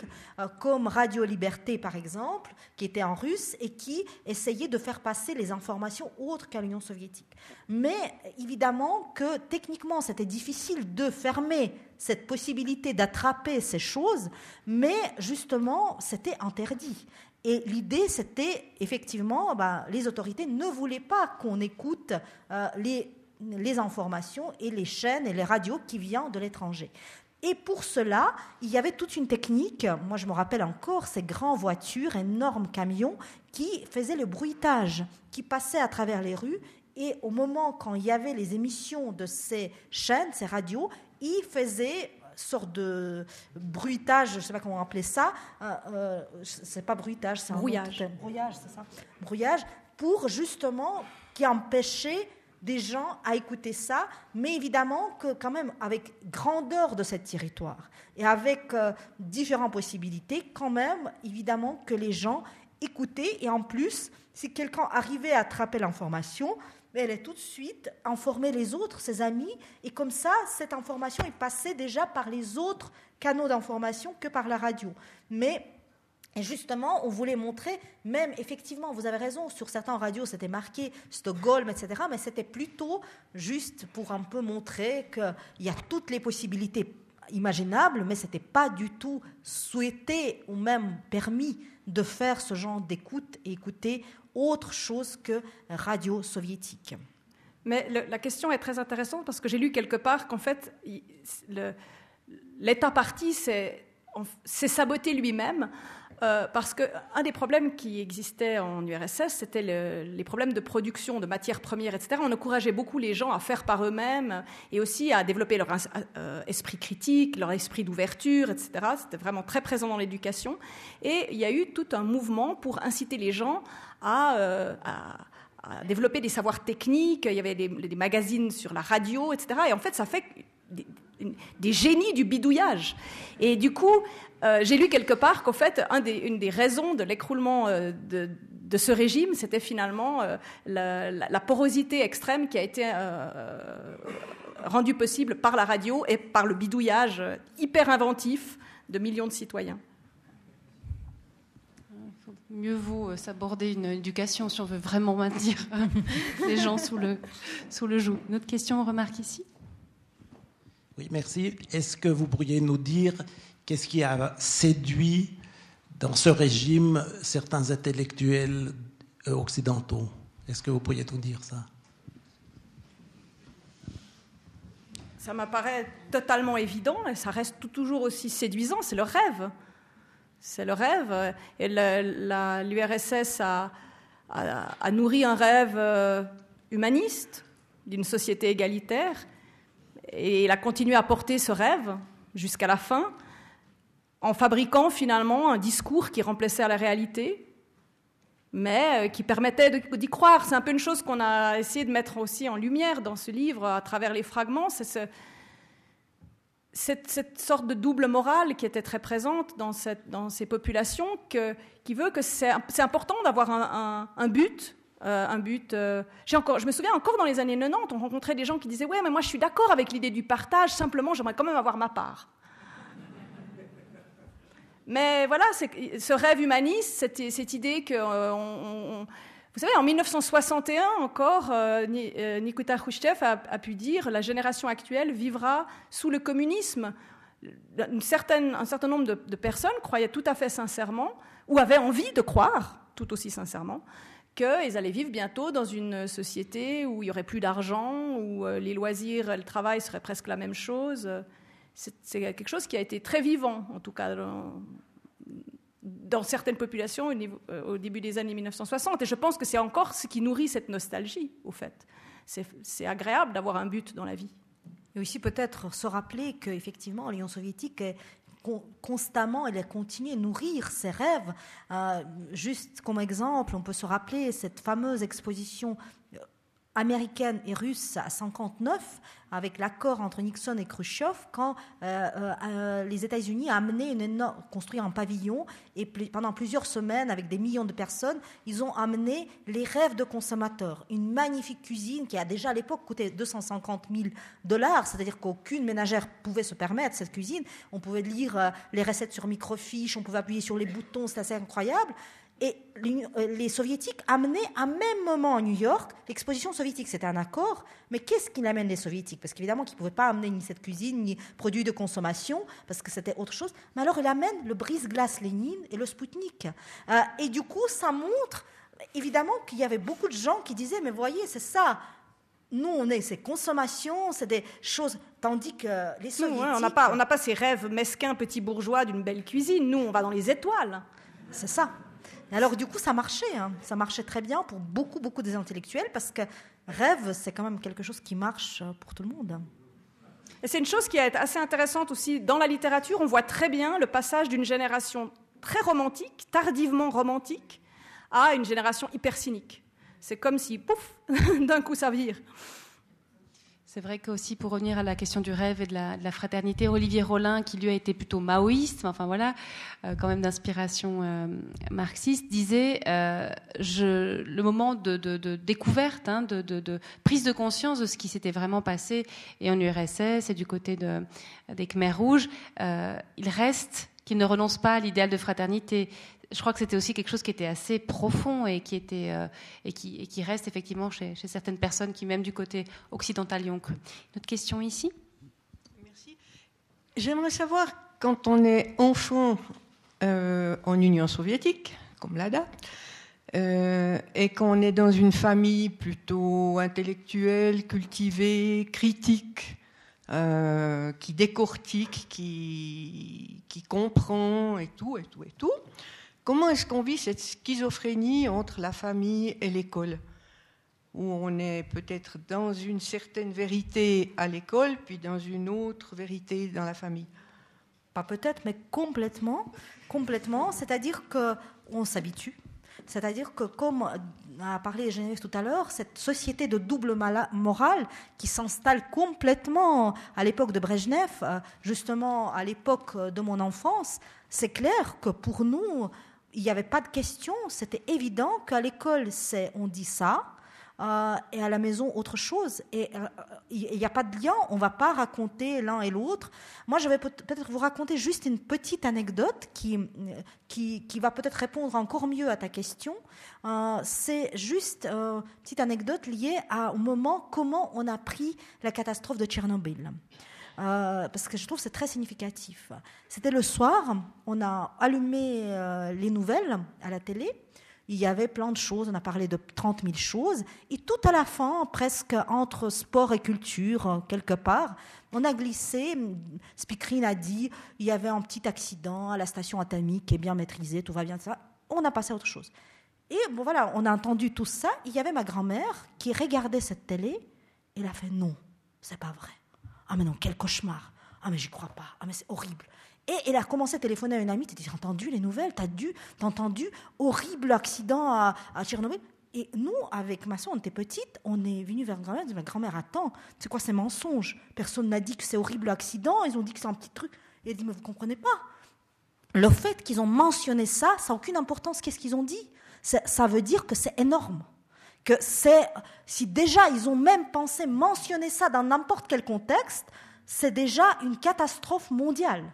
comme Radio Liberté par exemple, qui était en russe et qui essayait de faire passer les informations autres qu'à l'Union soviétique. Mais évidemment que techniquement c'était difficile de fermer cette possibilité d'attraper ces choses, mais justement c'était interdit. Et l'idée, c'était effectivement, ben, les autorités ne voulaient pas qu'on écoute euh, les, les informations et les chaînes et les radios qui viennent de l'étranger. Et pour cela, il y avait toute une technique. Moi, je me rappelle encore ces grandes voitures, énormes camions qui faisaient le bruitage, qui passaient à travers les rues. Et au moment quand il y avait les émissions de ces chaînes, ces radios, ils faisaient sorte de bruitage, je ne sais pas comment appeler ça. Euh, c'est pas bruitage, c'est un brouillage. brouillage, c'est ça. Brouillage pour justement qui empêchait des gens à écouter ça, mais évidemment que quand même avec grandeur de ce territoire et avec euh, différentes possibilités, quand même évidemment que les gens écoutaient et en plus, si quelqu'un arrivait à attraper l'information, elle est tout de suite informer les autres, ses amis, et comme ça, cette information est passée déjà par les autres canaux d'information que par la radio. Mais justement, on voulait montrer, même effectivement, vous avez raison, sur certaines radios, c'était marqué Stockholm, etc., mais c'était plutôt juste pour un peu montrer qu'il y a toutes les possibilités imaginables, mais ce n'était pas du tout souhaité ou même permis de faire ce genre d'écoute et écouter autre chose que radio soviétique. Mais la question est très intéressante parce que j'ai lu quelque part qu'en fait, l'État parti s'est saboté lui-même euh, parce qu'un des problèmes qui existait en URSS, c'était les problèmes de production de matières premières, etc. On encourageait beaucoup les gens à faire par eux-mêmes et aussi à développer leur euh, esprit critique, leur esprit d'ouverture, etc. C'était vraiment très présent dans l'éducation. Et il y a eu tout un mouvement pour inciter les gens à, euh, développer des savoirs techniques. Il y avait des, des, magazines sur la radio, etc. Et en fait, ça fait des, génies du bidouillage. Et du coup, euh, j'ai lu quelque part qu'en fait, une des raisons de l'écroulement euh, de, ce régime, c'était finalement euh, la, porosité extrême qui a été rendue possible par la radio et par le bidouillage hyper inventif de millions de citoyens. Mieux vaut s'aborder une éducation si on veut vraiment maintenir les gens sous le, sous le joug. Une autre question, remarque ici? Oui, merci. Est-ce que vous pourriez nous dire qu'est-ce qui a séduit dans ce régime certains intellectuels euh, occidentaux? Est-ce que vous pourriez nous dire ça? Ça m'apparaît totalement évident et ça reste toujours aussi séduisant. C'est le rêve. C'est le rêve. Et l'URSS a, nourri un rêve euh, humaniste d'une société égalitaire et il a continué à porter ce rêve jusqu'à la fin, en fabriquant finalement un discours qui remplaçait la réalité, mais euh, qui permettait d'y croire. C'est un peu une chose qu'on a essayé de mettre aussi en lumière dans ce livre à travers les fragments. C'est cette, sorte de double morale qui était très présente dans, ces populations, qui veut que c'est important d'avoir un but, euh, un but. Euh, encore, je me souviens encore dans les années 90, on rencontrait des gens qui disaient Ouais, mais moi je suis d'accord avec l'idée du partage, simplement j'aimerais quand même avoir ma part. Mais voilà, ce rêve humaniste, cette, cette idée que. Euh, vous savez, en 1961 encore, Nikita Khrushchev a, pu dire La génération actuelle vivra sous le communisme. Un certain nombre de personnes croyaient tout à fait sincèrement, ou avaient envie de croire tout aussi sincèrement, qu'ils allaient vivre bientôt dans une société où il n'y aurait plus d'argent, où euh, les loisirs et le travail seraient presque la même chose. C'est quelque chose qui a été très vivant, en tout cas, dans certaines populations au, début des années 1960. Et je pense que c'est encore ce qui nourrit cette nostalgie, au fait. C'est agréable d'avoir un but dans la vie. Et aussi peut-être se rappeler qu'effectivement, l'Union soviétique est constamment, elle a continué à nourrir ses rêves. Euh, juste comme exemple, on peut se rappeler cette fameuse exposition américaine et russe à 59, avec l'accord entre Nixon et Khrushchev, quand euh, euh, euh, les États-Unis ont amené une construit un pavillon et pendant plusieurs semaines, avec des millions de personnes, ils ont amené les rêves de consommateurs. Une magnifique cuisine qui a déjà à l'époque coûté 250 000 dollars, c'est-à-dire qu'aucune ménagère pouvait se permettre cette cuisine. On pouvait lire les recettes sur microfiche, on pouvait appuyer sur les boutons, c'était assez incroyable. Et euh, les soviétiques amenaient à même moment à New York l'exposition soviétique. C'était un accord, mais qu'est-ce qu'ils amènent les soviétiques? Parce qu'évidemment qu'ils ne pouvaient pas amener ni cette cuisine, ni produits de consommation, parce que c'était autre chose. Mais alors ils amènent le brise-glace Lénine et le Spoutnik. Euh, et du coup, ça montre évidemment qu'il y avait beaucoup de gens qui disaient, mais voyez, c'est ça. Nous, on est, c'est consommation, c'est des choses, tandis que les soviétiques... on n'a pas, pas ces rêves mesquins petits bourgeois d'une belle cuisine. Nous, on va dans les étoiles. C'est ça alors du coup, ça marchait, hein. ça marchait très bien pour beaucoup, beaucoup des intellectuels, parce que rêve, c'est quand même quelque chose qui marche pour tout le monde. Et c'est une chose qui est assez intéressante aussi dans la littérature. On voit très bien le passage d'une génération très romantique, tardivement romantique, à une génération hyper cynique. C'est comme si, pouf, d'un coup ça vire. C'est vrai qu'aussi, pour revenir à la question du rêve et de la, fraternité, Olivier Rollin, qui lui a été plutôt maoïste, enfin voilà, euh, quand même d'inspiration euh, marxiste, disait euh, le moment de, découverte, hein, de, prise de conscience de ce qui s'était vraiment passé, et en URSS et du côté de, des Khmers rouges, il reste qu'il ne renonce pas à l'idéal de fraternité je crois que c'était aussi quelque chose qui était assez profond et qui, était, euh, et qui, reste effectivement chez, certaines personnes qui, même du côté occidental, y ont autre question ici? Merci. J'aimerais savoir, quand on est enfant euh, en Union soviétique, comme l'ADA, euh, et qu'on est dans une famille plutôt intellectuelle, cultivée, critique, qui décortique, qui comprend et tout, et tout, et tout, Comment est-ce qu'on vit cette schizophrénie entre la famille et l'école? Où on est peut-être dans une certaine vérité à l'école, puis dans une autre vérité dans la famille? Pas peut-être, mais complètement. Complètement. C'est-à-dire qu'on s'habitue. C'est-à-dire que, comme a parlé Geneviève tout à l'heure, cette société de double morale qui s'installe complètement à l'époque de Brejnev, euh, justement à l'époque de mon enfance, c'est clair que pour nous, il n'y avait pas de question. C'était évident qu'à l'école, on dit ça, euh, et à la maison autre chose. Et euh, il n'y a pas de lien, on ne va pas raconter l'un et l'autre. Moi, je vais peut-être vous raconter juste une petite anecdote qui, qui, qui va peut-être répondre encore mieux à ta question. Euh, c'est juste une petite anecdote liée à, au moment comment on a pris la catastrophe de Tchernobyl. Euh, parce que je trouve que c'est très significatif. C'était le soir, on a allumé euh, les nouvelles à la télé. Il y avait plein de choses, on a parlé de 30 000 choses. Et tout à la fin, presque entre sport et culture, euh, quelque part, on a glissé. Speakerine a dit il y avait un petit accident à la station atomique qui est bien maîtrisé, tout va bien, ça. On a passé à autre chose. Et bon, voilà, on a entendu tout ça. Il y avait ma grand-mère qui regardait cette télé. Et elle a fait non, c'est pas vrai. Ah, mais non, quel cauchemar. Ah, mais j'y crois pas. Ah, mais c'est horrible. Et elle a commencé à téléphoner à une amie. Tu as entendu les nouvelles T'as dû, t'as entendu horrible accident à, à Tchernobyl et nous, avec ma soeur, on était petite, on est venu vers grand-mère, ma grand-mère, attends, c'est quoi ces mensonges Personne n'a dit que c'est horrible accident, ils ont dit que c'est un petit truc. Et elle dit, mais vous comprenez pas. Le fait qu'ils ont mentionné ça, ça n'a aucune importance. Qu'est-ce qu'ils ont dit? Ça veut dire que c'est énorme que c'est, si déjà ils ont même pensé mentionner ça dans n'importe quel contexte, c'est déjà une catastrophe mondiale.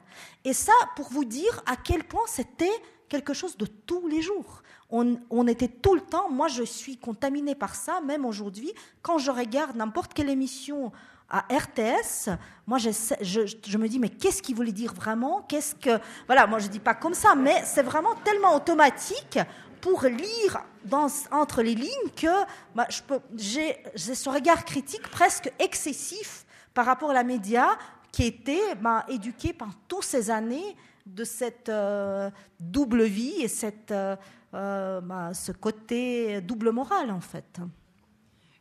Et ça, pour vous dire à quel point c'était quelque chose de tous les jours. On, était tout le temps, moi je suis contaminée par ça, même aujourd'hui, quand je regarde n'importe quelle émission à RTS, moi je, me dis mais qu'est-ce qu'il voulait dire vraiment? Qu'est-ce que voilà, moi je dis pas comme ça, mais c'est vraiment tellement automatique pour lire dans, entre les lignes que bah, j'ai ce regard critique presque excessif par rapport à la média qui a été ben, éduqué par toutes ces années de cette euh, double vie et cette, euh, euh, ben, ce côté double moral, en fait.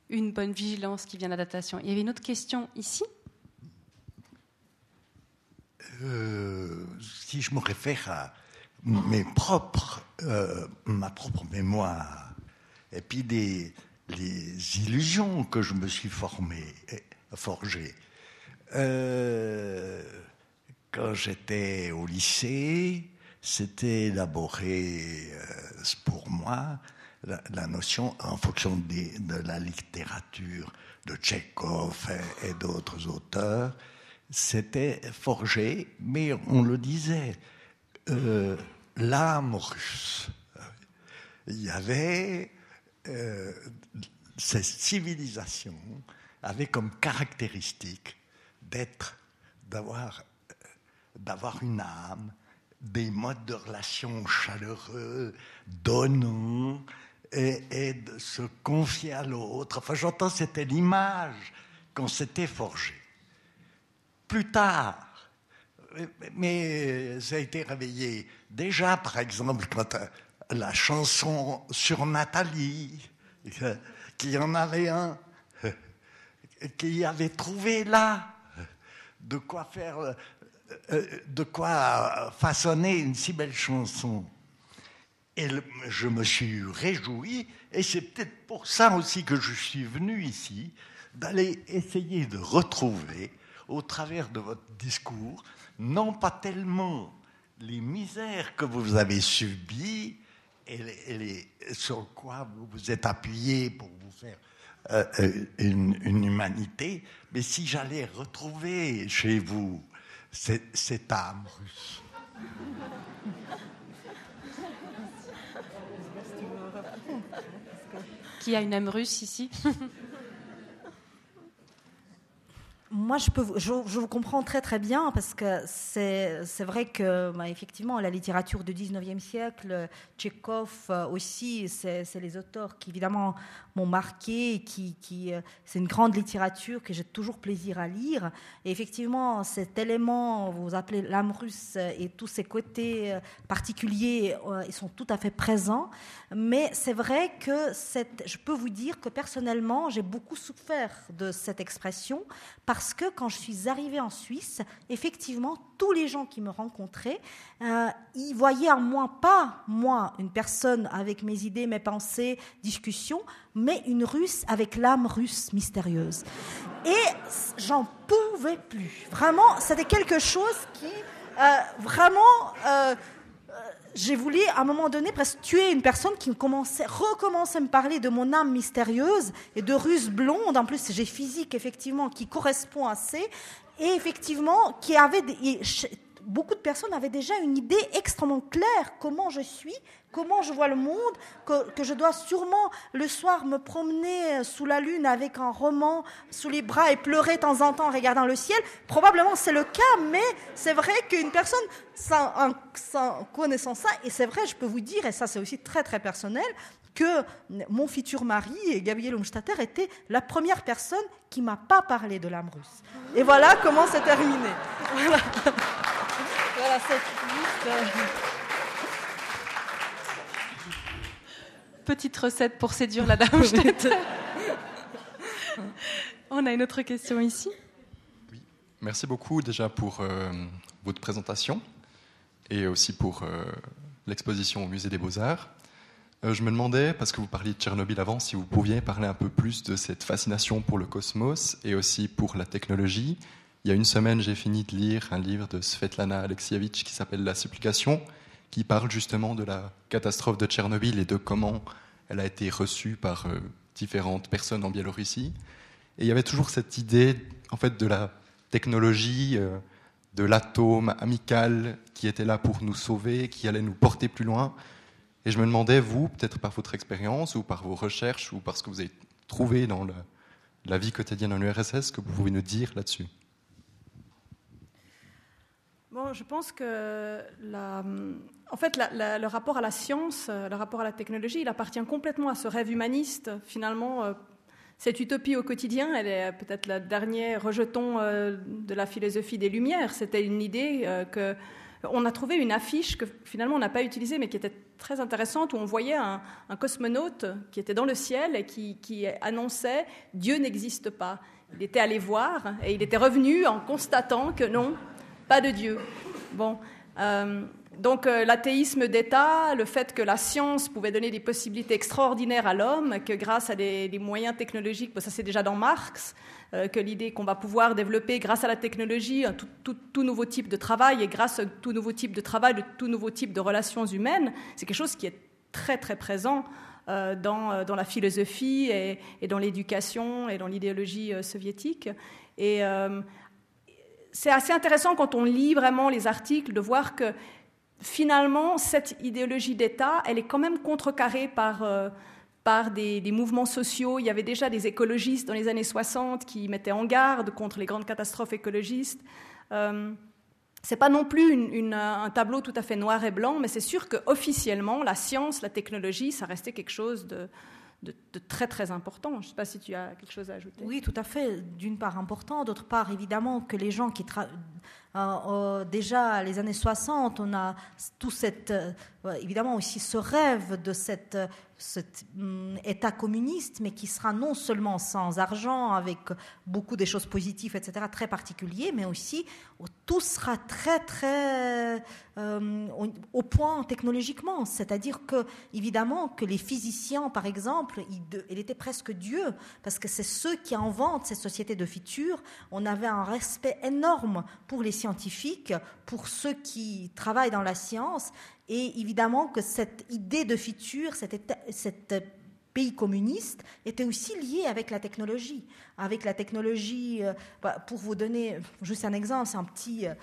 Une bonne vigilance qui vient de l'adaptation. Il y avait une autre question ici? Si je me réfère à mes propres, ma propre mémoire, et puis des, les illusions que je me suis formé, forgées. Euh, quand j'étais au lycée, c'était élaboré euh, pour moi la, notion, en fonction de la littérature de Tchekhov et, d'autres auteurs, c'était forgé, mais on le disait, euh, l'âme russe. Il y avait euh, cette civilisation avait comme caractéristique d'être, d'avoir d'avoir une âme, des modes de relation chaleureux, donnants, et, de se confier à l'autre. Enfin, j'entends, c'était l'image qu'on s'était forgée. Plus tard, mais ça a été réveillé déjà, par exemple, quand euh, la chanson sur Nathalie, euh, qui en avait un, euh, qui avait trouvé là de quoi faire de quoi façonner une si belle chanson. Et je me suis réjoui, et c'est peut-être pour ça aussi que je suis venu ici, d'aller essayer de retrouver, au travers de votre discours, non pas tellement. Les misères que vous avez subies et, les, sur quoi vous vous êtes appuyé pour vous faire euh, euh, une, humanité, mais si j'allais retrouver chez vous cette âme russe. Qui a une âme russe ici? moi, je, peux, je, vous comprends très très bien parce que c'est vrai que, bah, effectivement, la littérature du 19e siècle, Tchekhov euh, aussi, c'est les auteurs qui, évidemment, m'ont marqué, qui, qui euh, c'est une grande littérature que j'ai toujours plaisir à lire. Et effectivement, cet élément, vous appelez l'âme russe et tous ces côtés euh, particuliers, ils sont tout à fait présents. Mais c'est vrai que je peux vous dire que personnellement, j'ai beaucoup souffert de cette expression parce parce que quand je suis arrivée en Suisse, effectivement, tous les gens qui me rencontraient, euh, ils voyaient en moi pas moi une personne avec mes idées, mes pensées, discussions, mais une Russe avec l'âme russe mystérieuse. Et j'en pouvais plus. Vraiment, c'était quelque chose qui euh, vraiment euh, j'ai voulu à un moment donné presque tuer une personne qui commençait, recommençait à me parler de mon âme mystérieuse et de russe blonde. En plus, j'ai physique effectivement qui correspond assez et effectivement qui avait beaucoup de personnes avaient déjà une idée extrêmement claire comment je suis, comment je vois le monde, que, je dois sûrement le soir me promener sous la lune avec un roman sous les bras et pleurer de temps en temps en regardant le ciel. Probablement c'est le cas, mais c'est vrai qu'une personne sans, connaissant ça, et c'est vrai, je peux vous dire, et ça c'est aussi très très personnel, que mon futur mari, Gabriel Umstatter, était la première personne qui m'a pas parlé de l'âme russe. Et voilà comment c'est terminé. Voilà. Voilà Petite recette pour séduire la dame. On a une autre question ici. Oui, merci beaucoup déjà pour euh, votre présentation et aussi pour euh, l'exposition au Musée des Beaux-Arts. Euh, je me demandais, parce que vous parliez de Tchernobyl avant, si vous pouviez parler un peu plus de cette fascination pour le cosmos et aussi pour la technologie. Il y a une semaine, j'ai fini de lire un livre de Svetlana Alexievitch qui s'appelle La supplication, qui parle justement de la catastrophe de Tchernobyl et de comment elle a été reçue par euh, différentes personnes en Biélorussie. Et il y avait toujours cette idée, en fait, de la technologie, euh, de l'atome amical qui était là pour nous sauver, qui allait nous porter plus loin. Et je me demandais, vous, peut-être par votre expérience ou par vos recherches ou par ce que vous avez trouvé dans la, vie quotidienne en URSS, que vous pouvez nous dire là-dessus Bon, je pense que la, en fait, le rapport à la science, le rapport à la technologie, il appartient complètement à ce rêve humaniste, finalement, euh, cette utopie au quotidien, elle est peut-être le dernier rejeton de la philosophie des Lumières. C'était une idée que on a trouvé une affiche que finalement on n'a pas utilisée, mais qui était très intéressante, où on voyait un, cosmonaute qui était dans le ciel et qui, annonçait Dieu n'existe pas. Il était allé voir et il était revenu en constatant que non, de Dieu. Bon. Euh, donc euh, l'athéisme d'État, le fait que la science pouvait donner des possibilités extraordinaires à l'homme, que grâce à des, moyens technologiques, ça c'est déjà dans Marx, euh, que l'idée qu'on va pouvoir développer grâce à la technologie un tout, nouveau type de travail et grâce à tout nouveau type de travail, de tout nouveau type de relations humaines, c'est quelque chose qui est très très présent dans, dans, la philosophie et, et dans l'éducation et dans l'idéologie soviétique. Et c'est assez intéressant quand on lit vraiment les articles de voir que finalement, cette idéologie d'État, elle est quand même contrecarrée par, euh, par des, mouvements sociaux. Il y avait déjà des écologistes dans les années 60 qui mettaient en garde contre les grandes catastrophes écologistes. Euh, ce n'est pas non plus un tableau tout à fait noir et blanc, mais c'est sûr qu'officiellement, la science, la technologie, ça restait quelque chose de, de, très très important. Je ne sais pas si tu as quelque chose à ajouter. Oui, tout à fait. D'une part important, d'autre part évidemment que les gens qui travaillent euh, euh, déjà les années 60, on a tout cette, euh, évidemment aussi ce rêve de cet hum, État communiste, mais qui sera non seulement sans argent, avec beaucoup de choses positives, etc., très particulier, mais aussi tout sera très très au, point technologiquement. C'est-à-dire que évidemment que les physiciens, par exemple, il, était presque Dieu, parce que c'est ceux qui inventent ces sociétés de futurs. On avait un respect énorme pour les scientifiques, pour ceux qui travaillent dans la science, et évidemment que cette idée de futur, cette, pays communiste était aussi lié avec la technologie. Avec la technologie, euh, bah, pour vous donner juste un exemple, c'est un petit, euh,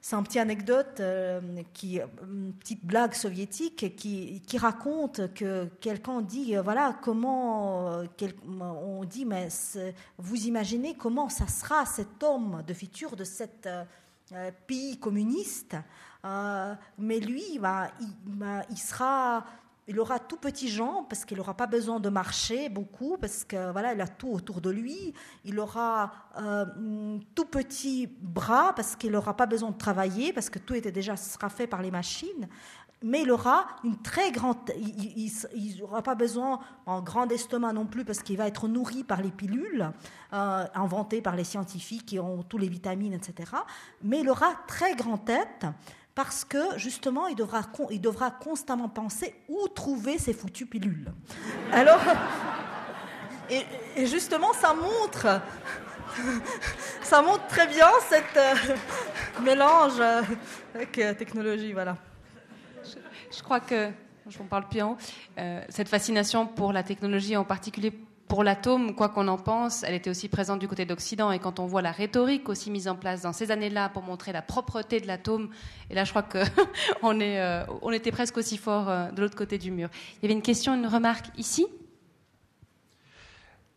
c'est un petit anecdote, euh, une petite blague soviétique qui, qui raconte que quelqu'un dit, voilà, comment, on dit, mais vous imaginez comment ça sera cet homme de futur de cet pays communiste, mais lui, il sera il aura tout petit jambes parce qu'il n'aura pas besoin de marcher beaucoup parce que voilà, il a tout autour de lui. Il aura euh, tout petit bras parce qu'il n'aura pas besoin de travailler parce que tout était déjà sera fait par les machines. Mais il aura une très grande, il n'aura pas besoin en grand estomac non plus parce qu'il va être nourri par les pilules euh, inventées par les scientifiques qui ont tous les vitamines, etc. Mais il aura très grande tête parce que justement, il devra, il devra constamment penser où trouver ces foutues pilules. Alors, et, justement, ça montre, ça montre très bien cette euh, mélange euh, avec euh, technologie, voilà. Je, crois que, je vous parle bien, cette fascination pour la technologie, en particulier pour l'atome, quoi qu'on en pense, elle était aussi présente du côté d'Occident. Et quand on voit la rhétorique aussi mise en place dans ces années-là pour montrer la propreté de l'atome, et là je crois qu'on euh, était presque aussi fort euh, de l'autre côté du mur. Il y avait une question, une remarque ici?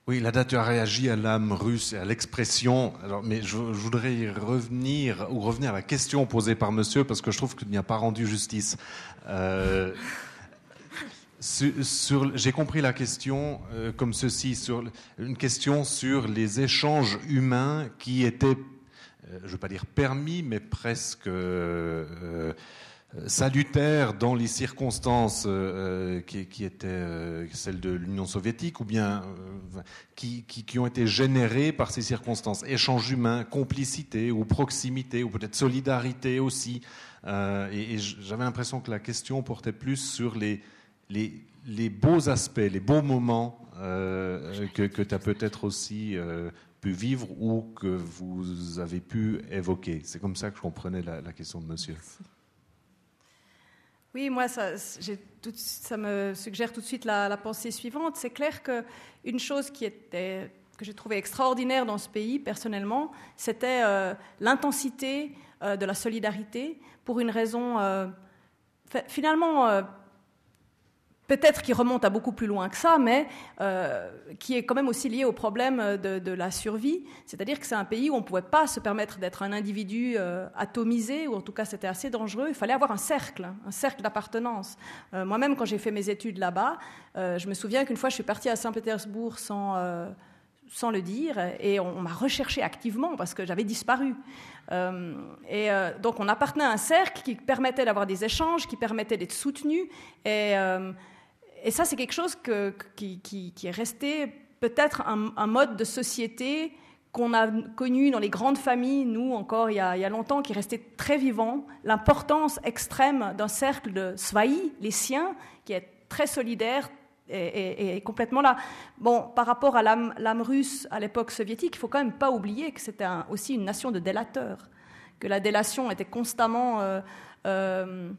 Oui, la date a réagi à l'âme russe et à l'expression. mais je, voudrais y revenir ou revenir à la question posée par Monsieur parce que je trouve qu'il n'y a pas rendu justice. Euh, j'ai compris la question euh, comme ceci, une question sur les échanges humains qui étaient, euh, je ne veux pas dire permis, mais presque euh, salutaires dans les circonstances qui, étaient celles de l'Union soviétique, ou bien qui, ont été générées par ces circonstances. Échanges humains, complicité ou proximité, ou peut-être solidarité aussi. et j'avais l'impression que la question portait plus sur les les, beaux aspects, les beaux moments euh, que, tu as peut-être aussi euh, pu vivre ou que vous avez pu évoquer. C'est comme ça que je comprenais la, question de monsieur. Oui, moi, ça, ça, me suggère tout de suite la, pensée suivante. C'est clair qu'une chose qui était, que j'ai trouvé extraordinaire dans ce pays, personnellement, c'était euh, l'intensité de la solidarité pour une raison finalement peut-être qui remonte à beaucoup plus loin que ça, mais euh, qui est quand même aussi lié au problème de, la survie. C'est-à-dire que c'est un pays où on ne pouvait pas se permettre d'être un individu euh, atomisé, ou en tout cas c'était assez dangereux. Il fallait avoir un cercle, un cercle d'appartenance. Euh, moi-même, quand j'ai fait mes études là-bas, je me souviens qu'une fois je suis partie à Saint-Pétersbourg sans le dire, et on, m'a recherché activement parce que j'avais disparu. et donc on appartenait à un cercle qui permettait d'avoir des échanges, qui permettait d'être soutenu, et, et ça, c'est quelque chose qui, est resté peut-être un, mode de société qu'on a connu dans les grandes familles, nous encore il y a, longtemps, qui restait très vivant. L'importance extrême d'un cercle de Svaï, les siens, qui est très solidaire, et, complètement là. Bon, par rapport à l'âme russe à l'époque soviétique, il faut quand même pas oublier que c'était aussi une nation de délateurs, que la délation était constamment euh, euh,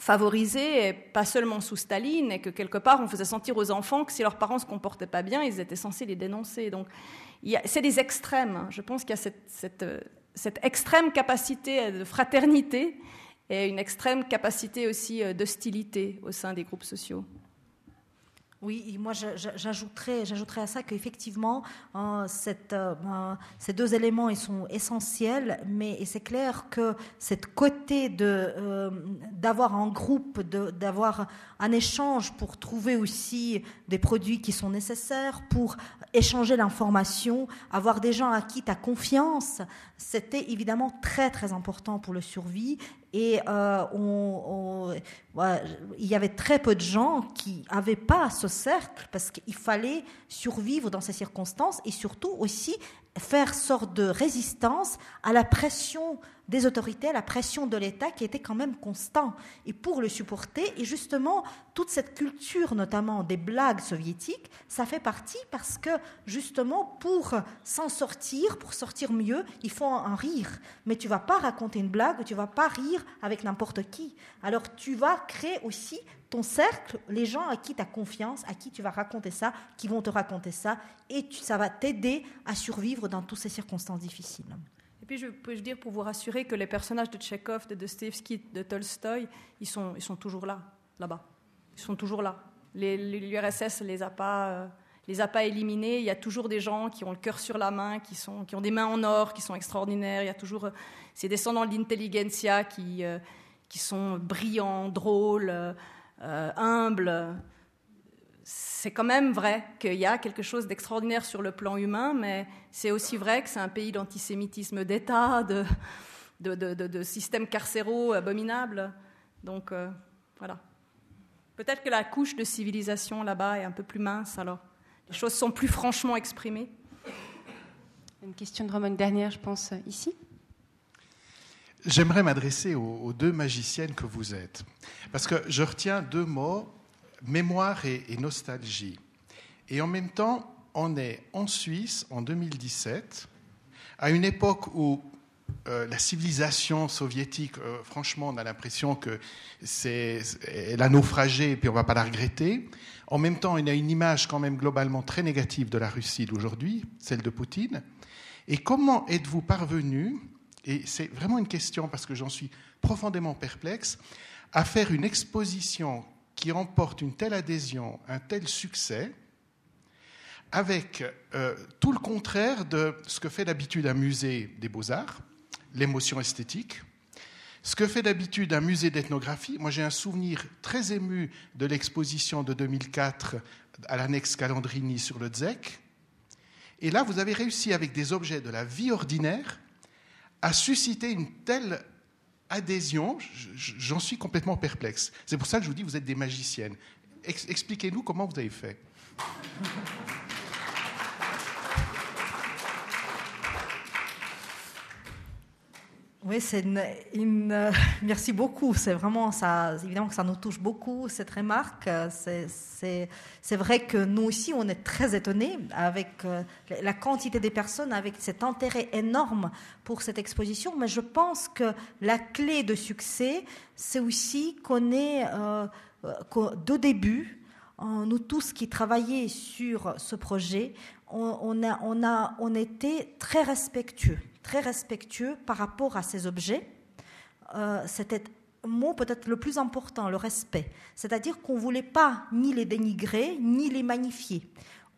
favorisés, et pas seulement sous Staline, et que quelque part on faisait sentir aux enfants que si leurs parents se comportaient pas bien, ils étaient censés les dénoncer. Donc c'est des extrêmes. Hein. Je pense qu'il y a cette, cette, cette, extrême capacité de fraternité et une extrême capacité aussi euh, d'hostilité au sein des groupes sociaux. Oui, moi j'ajouterais, à ça qu'effectivement, cette, euh, ben, ces deux éléments ils sont essentiels, mais c'est clair que cette côté euh, d'avoir un groupe, d'avoir un échange pour trouver aussi des produits qui sont nécessaires, pour échanger l'information, avoir des gens à qui tu as confiance, c'était évidemment très très important pour le survie et euh, il y avait très peu de gens qui n'avaient pas ce cercle parce qu'il fallait survivre dans ces circonstances et surtout aussi faire sorte de résistance à la pression des autorités, à la pression de l'État qui était quand même constant. Et pour le supporter, et justement, toute cette culture, notamment des blagues soviétiques, ça fait partie parce que justement, pour s'en sortir, pour sortir mieux, il faut en rire. Mais tu vas pas raconter une blague, tu vas pas rire avec n'importe qui. Alors tu vas créer aussi ton cercle, les gens à qui tu as confiance, à qui tu vas raconter ça, qui vont te raconter ça, et ça va t'aider à survivre dans toutes ces circonstances difficiles. Puis je peux dire pour vous rassurer que les personnages de Tchekhov, de Dostoevsky, de Tolstoï, ils sont, ils sont toujours là, là-bas. Ils sont toujours là. L'URSS les a pas... Euh, les a pas éliminés. Il y a toujours des gens qui ont le cœur sur la main, qui, sont, qui ont des mains en or, qui sont extraordinaires. Il y a toujours euh, ces descendants de l'intelligentsia qui, euh, qui sont brillants, drôles, humbles c'est quand même vrai qu'il y a quelque chose d'extraordinaire sur le plan humain, mais c'est aussi vrai que c'est un pays d'antisémitisme d'État, de, de, systèmes carcéraux abominables. Donc euh, voilà. Peut-être que la couche de civilisation là-bas est un peu plus mince, alors les choses sont plus franchement exprimées. Une question de Romain dernière, je pense, ici. J'aimerais m'adresser aux, deux magiciennes que vous êtes, parce que je retiens deux mots mémoire et, nostalgie. Et en même temps, on est en Suisse en 2017, à une époque où euh, la civilisation soviétique, euh, franchement, on a l'impression que c'est, a naufragé et puis on ne va pas la regretter. En même temps, y a une image quand même globalement très négative de la Russie d'aujourd'hui, celle de Poutine. Et comment êtes-vous parvenu, et c'est vraiment une question parce que j'en suis profondément perplexe, à faire une exposition qui remporte une telle adhésion, un tel succès, avec euh, tout le contraire de ce que fait d'habitude un musée des beaux-arts, l'émotion esthétique, ce que fait d'habitude un musée d'ethnographie. Moi, j'ai un souvenir très ému de l'exposition de 2004 à l'annexe Calandrini sur le Dzec. Et là, vous avez réussi, avec des objets de la vie ordinaire, à susciter une telle adhésion, j'en suis complètement perplexe. C'est pour ça que je vous dis, vous êtes des magiciennes. Expliquez-nous comment vous avez fait. Oui, c'est une, euh, merci beaucoup. C'est vraiment ça. Évidemment que ça nous touche beaucoup cette remarque. C'est vrai que nous aussi, on est très étonnés avec euh, la quantité des personnes, avec cet intérêt énorme pour cette exposition. Mais je pense que la clé de succès, c'est aussi qu'on est euh, de début, nous tous qui travaillons sur ce projet, on, a, on, a, on était très respectueux très respectueux par rapport à ces objets. Euh, c'était mot peut-être le plus important, le respect. C'est-à-dire qu'on ne voulait pas ni les dénigrer, ni les magnifier.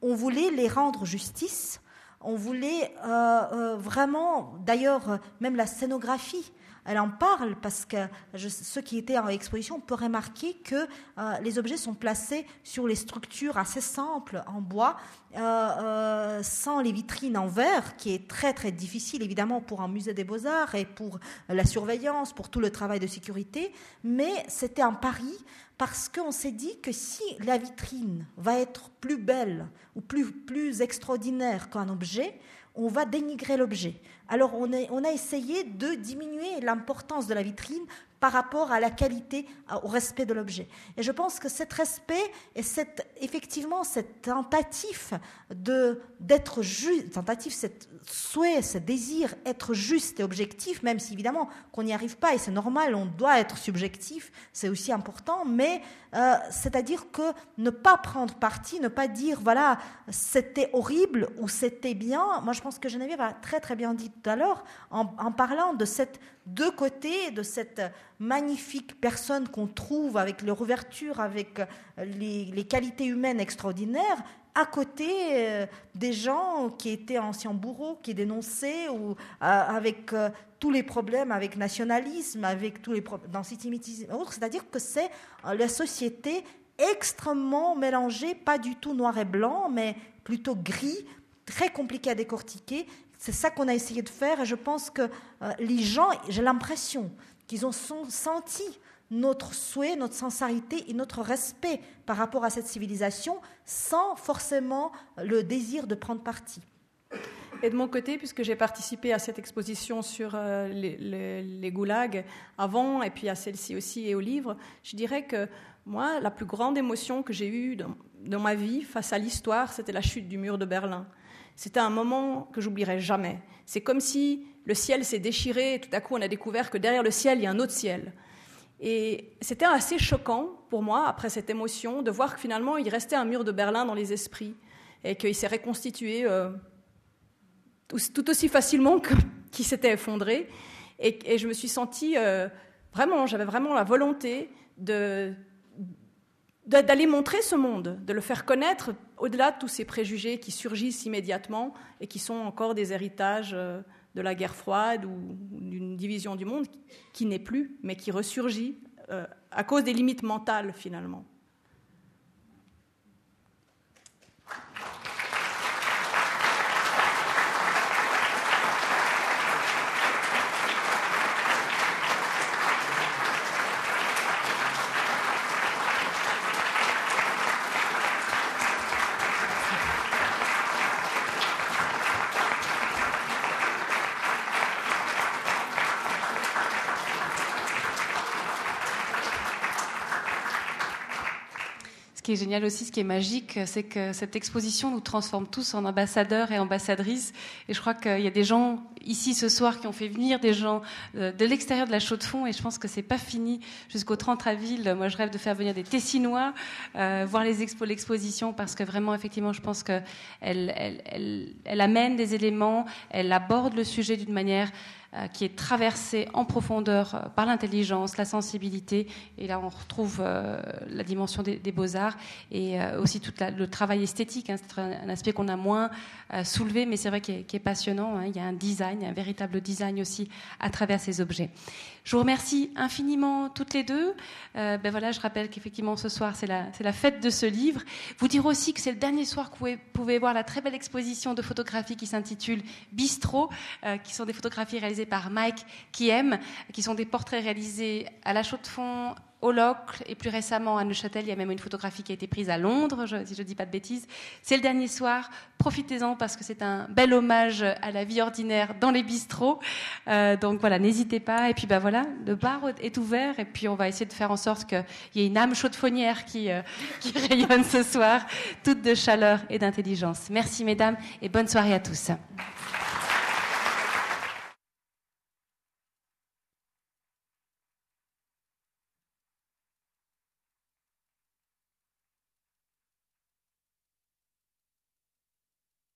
On voulait les rendre justice. On voulait euh, euh, vraiment, d'ailleurs, même la scénographie elle en parle parce que ceux qui étaient en exposition peuvent remarquer que euh, les objets sont placés sur les structures assez simples en bois, euh, euh, sans les vitrines en verre, qui est très très difficile évidemment pour un musée des beaux-arts et pour la surveillance, pour tout le travail de sécurité. Mais c'était un pari parce qu'on s'est dit que si la vitrine va être plus belle ou plus, plus extraordinaire qu'un objet, on va dénigrer l'objet. Alors on, a essayé de diminuer l'importance de la vitrine par rapport à la qualité, au respect de l'objet. Et je pense que cet respect et cette, effectivement cette tentative de d'être juste, tentative, cette souhait, ce désir être juste et objectif, même si évidemment qu'on n'y arrive pas et c'est normal, on doit être subjectif, c'est aussi important, mais euh, c'est-à-dire que ne pas prendre parti, ne pas dire voilà c'était horrible ou c'était bien. Moi je pense que Geneviève a très très bien dit tout à l'heure en, en parlant de cette deux côtés de cette magnifique personne qu'on trouve avec leur ouverture, avec les, qualités humaines extraordinaires, à côté euh, des gens qui étaient anciens bourreaux, qui dénonçaient, ou euh, avec euh, tous les problèmes, avec nationalisme, avec tous les problèmes d'antisémitisme, c'est-à-dire que c'est la société extrêmement mélangée, pas du tout noir et blanc, mais plutôt gris, très compliqué à décortiquer, c'est ça qu'on a essayé de faire et je pense que euh, les gens, j'ai l'impression qu'ils ont senti notre souhait, notre sincérité et notre respect par rapport à cette civilisation sans forcément le désir de prendre parti. Et de mon côté, puisque j'ai participé à cette exposition sur euh, les, goulags avant, et puis à celle-ci aussi et au livre, je dirais que moi, la plus grande émotion que j'ai eue dans ma vie face à l'histoire, c'était la chute du mur de Berlin. C'était un moment que j'oublierai jamais. C'est comme si le ciel s'est déchiré et tout à coup on a découvert que derrière le ciel, il y a un autre ciel. Et c'était assez choquant pour moi, après cette émotion, de voir que finalement il restait un mur de Berlin dans les esprits et qu'il s'est reconstitué euh, tout aussi facilement qu'il s'était effondré. Et, je me suis sentie euh, vraiment, j'avais vraiment la volonté de, d'aller montrer ce monde, de le faire connaître au-delà de tous ces préjugés qui surgissent immédiatement et qui sont encore des héritages euh, de la guerre froide ou d'une division du monde qui n'est plus, mais qui ressurgit euh, à cause des limites mentales finalement. Est génial aussi, ce qui est magique, c'est que cette exposition nous transforme tous en ambassadeurs et ambassadrices. Et je crois qu'il y a des gens ici ce soir qui ont fait venir des gens euh, de l'extérieur de la chaux de fond. Et je pense que c'est pas fini jusqu'au 30 avril. Moi, je rêve de faire venir des Tessinois, euh, voir les expos, l'exposition, parce que vraiment, effectivement, je pense qu'elle elle, elle, elle amène des éléments, elle aborde le sujet d'une manière qui est traversée en profondeur euh, par l'intelligence, la sensibilité. Et là, on retrouve euh, la dimension des, beaux-arts et aussi tout le travail esthétique. Hein. c'est un, aspect qu'on a moins soulevé, mais c'est vrai qu'il est, passionnant. Hein. Il y a un design, un véritable design aussi à travers ces objets. Je vous remercie infiniment toutes les deux. ben voilà, je rappelle qu'effectivement ce soir c'est la, fête de ce livre. Vous dire aussi que c'est le dernier soir que vous pouvez, voir la très belle exposition de photographie qui s'intitule Bistro, qui sont des photographies réalisées par Mike Kiem, qui sont des portraits réalisés à la chaux de fond, au Locle et plus récemment à Neuchâtel. Il y a même une photographie qui a été prise à Londres, si je ne dis pas de bêtises. C'est le dernier soir. Profitez-en parce que c'est un bel hommage à la vie ordinaire dans les bistrots. Euh, donc voilà, n'hésitez pas. Et puis ben voilà, le bar est ouvert et puis on va essayer de faire en sorte qu'il y ait une âme chaude-fonnière qui, euh, qui rayonne ce soir, toute de chaleur et d'intelligence. Merci mesdames et bonne soirée à tous.